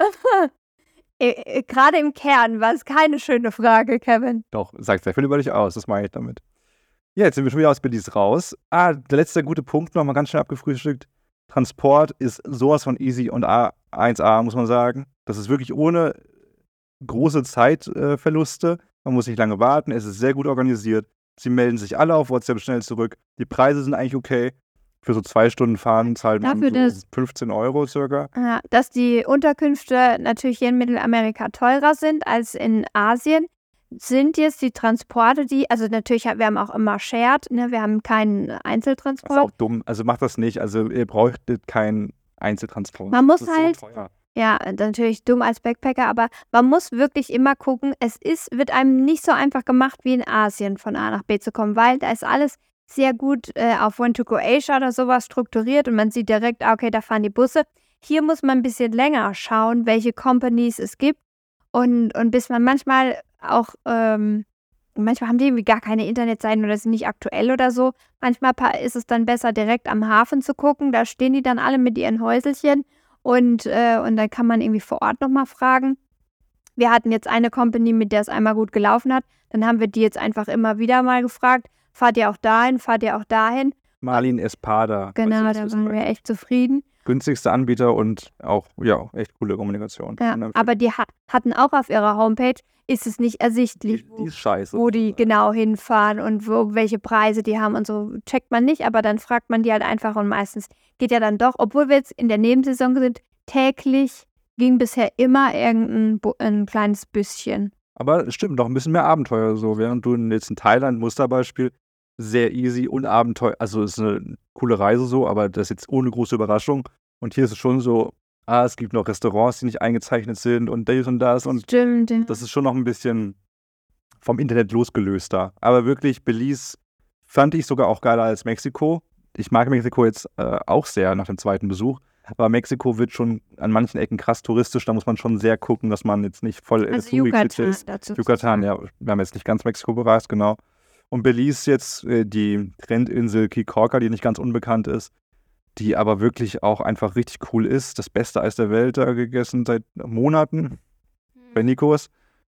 *laughs* äh, äh, gerade im Kern war es keine schöne Frage, Kevin. Doch, sagt sehr viel über dich aus, das meine ich damit. Ja, jetzt sind wir schon wieder aus Belize raus. Ah, der letzte gute Punkt noch mal ganz schnell abgefrühstückt. Transport ist sowas von easy und A1A, muss man sagen. Das ist wirklich ohne große Zeitverluste. Man muss nicht lange warten. Es ist sehr gut organisiert. Sie melden sich alle auf WhatsApp schnell zurück. Die Preise sind eigentlich okay. Für so zwei Stunden Fahren zahlt man Dafür, so 15 Euro circa. Ja, dass die Unterkünfte natürlich hier in Mittelamerika teurer sind als in Asien, sind jetzt die Transporte, die, also natürlich, wir haben auch immer Shared, ne, wir haben keinen Das ist Einzeltransport. auch dumm. Also macht das nicht. Also ihr braucht keinen Einzeltransport. Man muss halt- So teuer. Ja, natürlich dumm als Backpacker, aber man muss wirklich immer gucken, es ist, wird einem nicht so einfach gemacht wie in Asien von A nach B zu kommen, weil da ist alles sehr gut äh, auf One-to-Go-Asia oder sowas strukturiert und man sieht direkt, ah, okay, da fahren die Busse. Hier muss man ein bisschen länger schauen, welche Companies es gibt und, und bis man manchmal auch, ähm, manchmal haben die irgendwie gar keine Internetseiten oder sind nicht aktuell oder so. Manchmal ist es dann besser, direkt am Hafen zu gucken. Da stehen die dann alle mit ihren Häuselchen und, äh, und dann kann man irgendwie vor Ort nochmal fragen. Wir hatten jetzt eine Company, mit der es einmal gut gelaufen hat. Dann haben wir die jetzt einfach immer wieder mal gefragt, fahrt ihr auch dahin, fahrt ihr auch dahin? Marlin Espada. Genau, da waren wir echt zufrieden. Günstigste Anbieter und auch, ja, echt coole Kommunikation. Ja, dann- aber die ha hatten auch auf ihrer Homepage, ist es nicht ersichtlich, die, wo, die scheiße. wo die genau hinfahren und wo, welche Preise die haben und so checkt man nicht, aber dann fragt man die halt einfach und meistens geht ja dann doch, obwohl wir jetzt in der Nebensaison sind, täglich ging bisher immer irgendein ein kleines Büsschen. Aber stimmt, noch ein bisschen mehr Abenteuer so. Während du in- jetzt in Thailand, Musterbeispiel, sehr easy und Abenteuer, also es ist eine coole Reise so, aber das jetzt ohne große Überraschung. Und hier ist es schon so, ah, es gibt noch Restaurants, die nicht eingezeichnet sind und dies und das und Stimmt, ja. das ist schon noch ein bisschen vom Internet losgelöster. Aber wirklich, Belize fand ich sogar auch geiler als Mexiko. Ich mag Mexiko jetzt äh, auch sehr nach dem zweiten Besuch. Aber Mexiko wird schon an manchen Ecken krass touristisch. Da muss man schon sehr gucken, dass man jetzt nicht voll also das Yucatan ist. dazu. zu Yucatan, ja. Wir haben jetzt nicht ganz Mexiko bereist, genau. Und Belize jetzt äh, die Trendinsel Kikorka, die nicht ganz unbekannt ist, die aber wirklich auch einfach richtig cool ist. Das beste Eis der Welt da gegessen seit Monaten bei Nikos.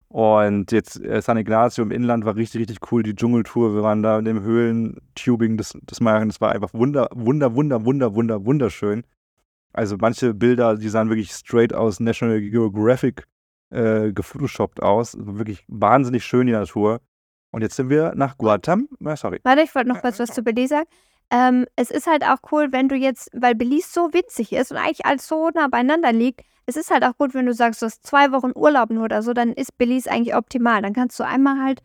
Und jetzt äh, San Ignacio im Inland war richtig, richtig cool. Die Dschungeltour, wir waren da in dem Höhlen-Tubing des, des Machen. Das war einfach wunder, wunder, wunder, wunder, wunder, wunderschön. Also manche Bilder, die sahen wirklich straight aus National Geographic äh, gefotoshoppt aus. Wirklich wahnsinnig schön die Natur. Und jetzt sind wir nach Guatam. Ah, sorry. Warte, ich wollte noch kurz was zu Belize sagen. Ähm, es ist halt auch cool, wenn du jetzt, weil Belize so winzig ist und eigentlich alles so nah beieinander liegt, es ist halt auch gut, wenn du sagst, du hast zwei Wochen Urlaub nur oder so, dann ist Belize eigentlich optimal. Dann kannst du einmal halt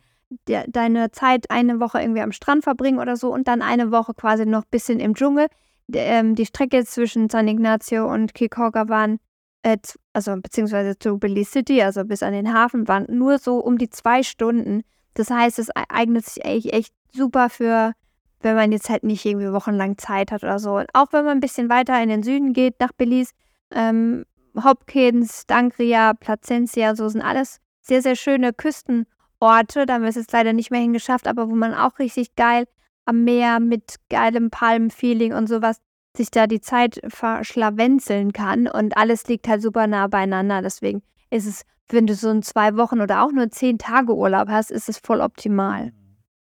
de deine Zeit eine Woche irgendwie am Strand verbringen oder so und dann eine Woche quasi noch ein bisschen im Dschungel. D ähm, die Strecke zwischen San Ignacio und Kikorga waren, äh, also beziehungsweise zu Belize City, also bis an den Hafen, waren nur so um die zwei Stunden. Das heißt, es e- eignet sich eigentlich echt super für, wenn man jetzt halt nicht irgendwie wochenlang Zeit hat oder so. Und auch wenn man ein bisschen weiter in den Süden geht, nach Belize, ähm, Hopkins, Dankria, Placencia, so sind alles sehr, sehr schöne Küstenorte. Da haben wir es jetzt leider nicht mehr hingeschafft, aber wo man auch richtig geil am Meer mit geilem Palmenfeeling und sowas sich da die Zeit verschlawenzeln kann und alles liegt halt super nah beieinander. Deswegen ist es, wenn du so ein zwei Wochen oder auch nur zehn Tage Urlaub hast, ist es voll optimal.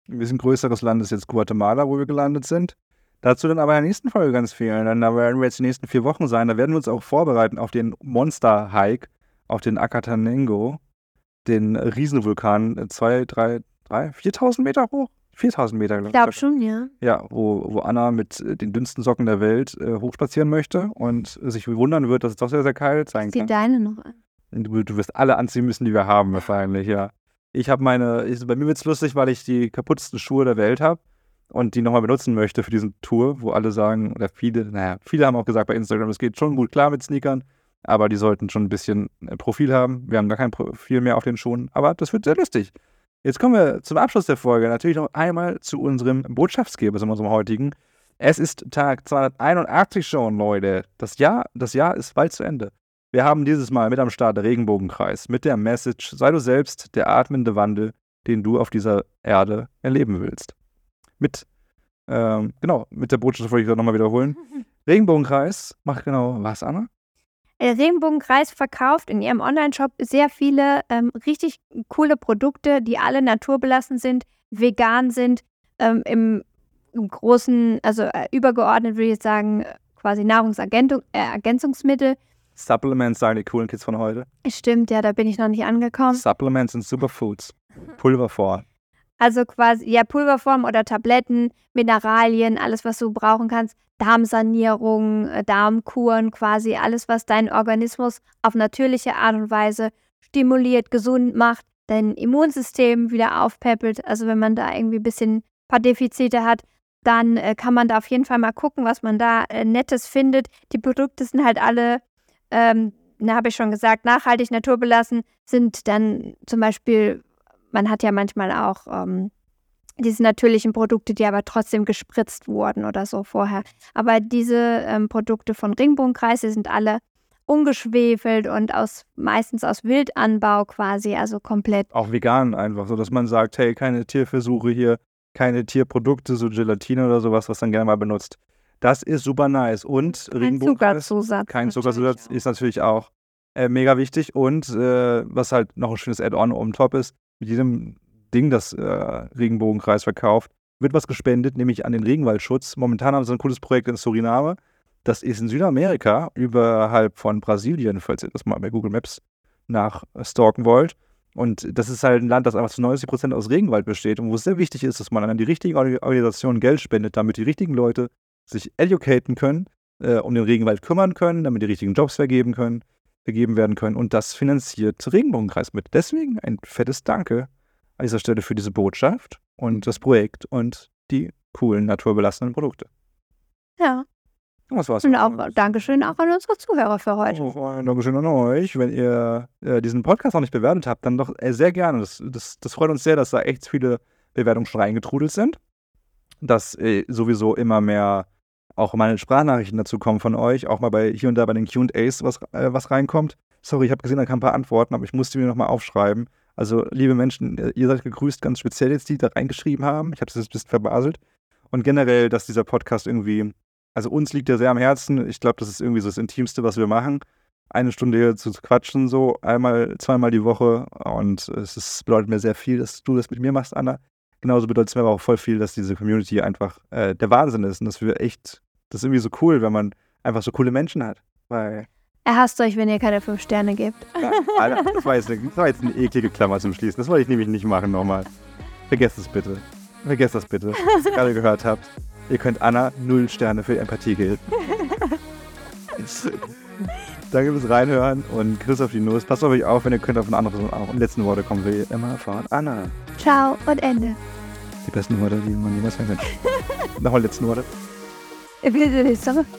Ein bisschen größeres Land ist jetzt Guatemala, wo wir gelandet sind. Dazu dann aber in der nächsten Folge ganz viel. Dann da werden wir jetzt die nächsten vier Wochen sein. Da werden wir uns auch vorbereiten auf den Monster-Hike, auf den Acatanengo, den Riesenvulkan, äh, zwei, drei, drei, 4000 Meter hoch? 4000 Meter, Ich glaube glaube schon, ja. Ja, wo, wo Anna mit äh, den dünnsten Socken der Welt äh, hochspazieren möchte und sich wundern wird, dass es doch sehr, sehr kalt sein Zieh kann. deine noch an. Du, du wirst alle anziehen müssen, die wir haben, wahrscheinlich, ja. Ich habe meine, ich, bei mir wird es lustig, weil ich die kaputtesten Schuhe der Welt habe und die nochmal benutzen möchte für diesen Tour, wo alle sagen, oder viele, naja, viele haben auch gesagt bei Instagram, es geht schon gut klar mit Sneakern, aber die sollten schon ein bisschen äh, Profil haben. Wir haben gar kein Profil mehr auf den Schuhen, aber das wird sehr lustig. Jetzt kommen wir zum Abschluss der Folge natürlich noch einmal zu unserem Botschaftsgeber, zu unserem heutigen. Es ist Tag 281 schon, Leute. Das Jahr, das Jahr ist bald zu Ende. Wir haben dieses Mal mit am Start Regenbogenkreis mit der Message, sei du selbst der atmende Wandel, den du auf dieser Erde erleben willst. Mit, ähm, genau, mit der Botschaft wollte ich das nochmal wiederholen. *laughs* Regenbogenkreis macht genau was, Anna? Der Regenbogenkreis verkauft in ihrem Online-Shop sehr viele ähm, richtig coole Produkte, die alle naturbelassen sind, vegan sind, ähm, im, im, großen, also äh, übergeordnet würde ich jetzt sagen, quasi Nahrungsergänzungsmittel. Äh, Supplements sagen die coolen Kids von heute. Stimmt, ja, da bin ich noch nicht angekommen. Supplements sind Superfoods. Pulverform. Also quasi, ja, Pulverform oder Tabletten, Mineralien, alles, was du brauchen kannst. Darmsanierung, äh, Darmkuren, quasi alles, was deinen Organismus auf natürliche Art und Weise stimuliert, gesund macht, dein Immunsystem wieder aufpäppelt. Also wenn man da irgendwie ein bisschen ein paar Defizite hat, dann äh, kann man da auf jeden Fall mal gucken, was man da äh, Nettes findet. Die Produkte sind halt alle, ähm, na, habe ich schon gesagt, nachhaltig, naturbelassen, sind dann zum Beispiel, man hat ja manchmal auch ähm, diese natürlichen Produkte, die aber trotzdem gespritzt wurden oder so vorher. Aber diese ähm, Produkte von Ringbogenkreis, die sind alle ungeschwefelt und aus meistens aus Wildanbau quasi, also komplett. Auch vegan einfach, so dass man sagt, hey, keine Tierversuche hier, keine Tierprodukte, so Gelatine oder sowas, was dann gerne mal benutzt. Das ist super nice. Und kein Zuckerzusatz. Kein Zuckerzusatz ist natürlich auch äh, mega wichtig. Und äh, was halt noch ein schönes Add-on oben top ist, mit jedem Ding, das äh, Regenbogenkreis verkauft, wird was gespendet, nämlich an den Regenwaldschutz. Momentan haben sie ein cooles Projekt in Suriname. Das ist in Südamerika, überhalb von Brasilien, falls ihr das mal bei Google Maps nachstalken wollt. Und das ist halt ein Land, das einfach zu 90 Prozent aus Regenwald besteht und wo es sehr wichtig ist, dass man an die richtigen Organisationen Geld spendet, damit die richtigen Leute sich educaten können, äh, um den Regenwald kümmern können, damit die richtigen Jobs vergeben können, vergeben werden können. Und das finanziert Regenbogenkreis mit. Deswegen ein fettes Danke an dieser Stelle für diese Botschaft und das Projekt und die coolen naturbelassenen Produkte. Ja. Das war's. Und auch Dankeschön auch an unsere Zuhörer für heute. Auch ein Dankeschön an euch. Wenn ihr äh, diesen Podcast noch nicht bewertet habt, dann doch äh, sehr gerne. Das, das, das, freut uns sehr, dass da echt viele Bewertungen schon reingetrudelt sind. Dass äh, sowieso immer mehr auch meine Sprachnachrichten dazu kommen von euch. Auch mal bei hier und da bei den QAs was, äh, was reinkommt. Sorry, ich habe gesehen, da kamen ein paar Antworten, aber ich musste mir nochmal aufschreiben. Also, liebe Menschen, ihr seid gegrüßt, ganz speziell jetzt, die da reingeschrieben haben. Ich habe das jetzt ein bisschen verbaselt. Und generell, dass dieser Podcast irgendwie also uns liegt ja sehr am Herzen. Ich glaube, das ist irgendwie so das Intimste, was wir machen. Eine Stunde hier zu quatschen, so einmal, zweimal die Woche. Und es ist, bedeutet mir sehr viel, dass du das mit mir machst, Anna. Genauso bedeutet es mir aber auch voll viel, dass diese Community einfach äh, der Wahnsinn ist und dass wir echt, das ist irgendwie so cool, wenn man einfach so coole Menschen hat. Weil Erhasst euch, wenn ihr keine fünf Sterne gebt. Ja, Alter, das, war jetzt eine, das war jetzt eine eklige Klammer zum Schließen. Das wollte ich nämlich nicht machen nochmal. Vergesst es bitte. Vergesst das bitte, was ihr gerade gehört habt. Ihr könnt Anna null Sterne für Empathie geben. *laughs* Danke fürs Reinhören und Chris auf die Nuss. Passt auf euch auf, wenn ihr könnt auf ein anderes und auch in letzten Worte kommen will. Immer von Anna. Ciao und Ende. Die besten Worte, die man jemals hören kann. Nochmal letzten Worte.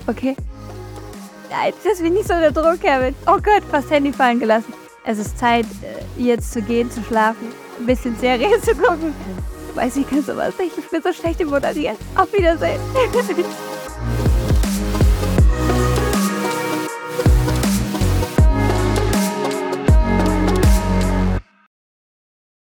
Okay. Nein, das bin nicht so der Druck, Kevin. Oh Gott, fast Handy fallen gelassen. Es ist Zeit, äh, jetzt zu gehen, zu schlafen, ein bisschen Serie zu gucken. Weiß ich, kannst du was nicht. Ich bin so schlecht im Moderieren. Auf Wiedersehen. *laughs*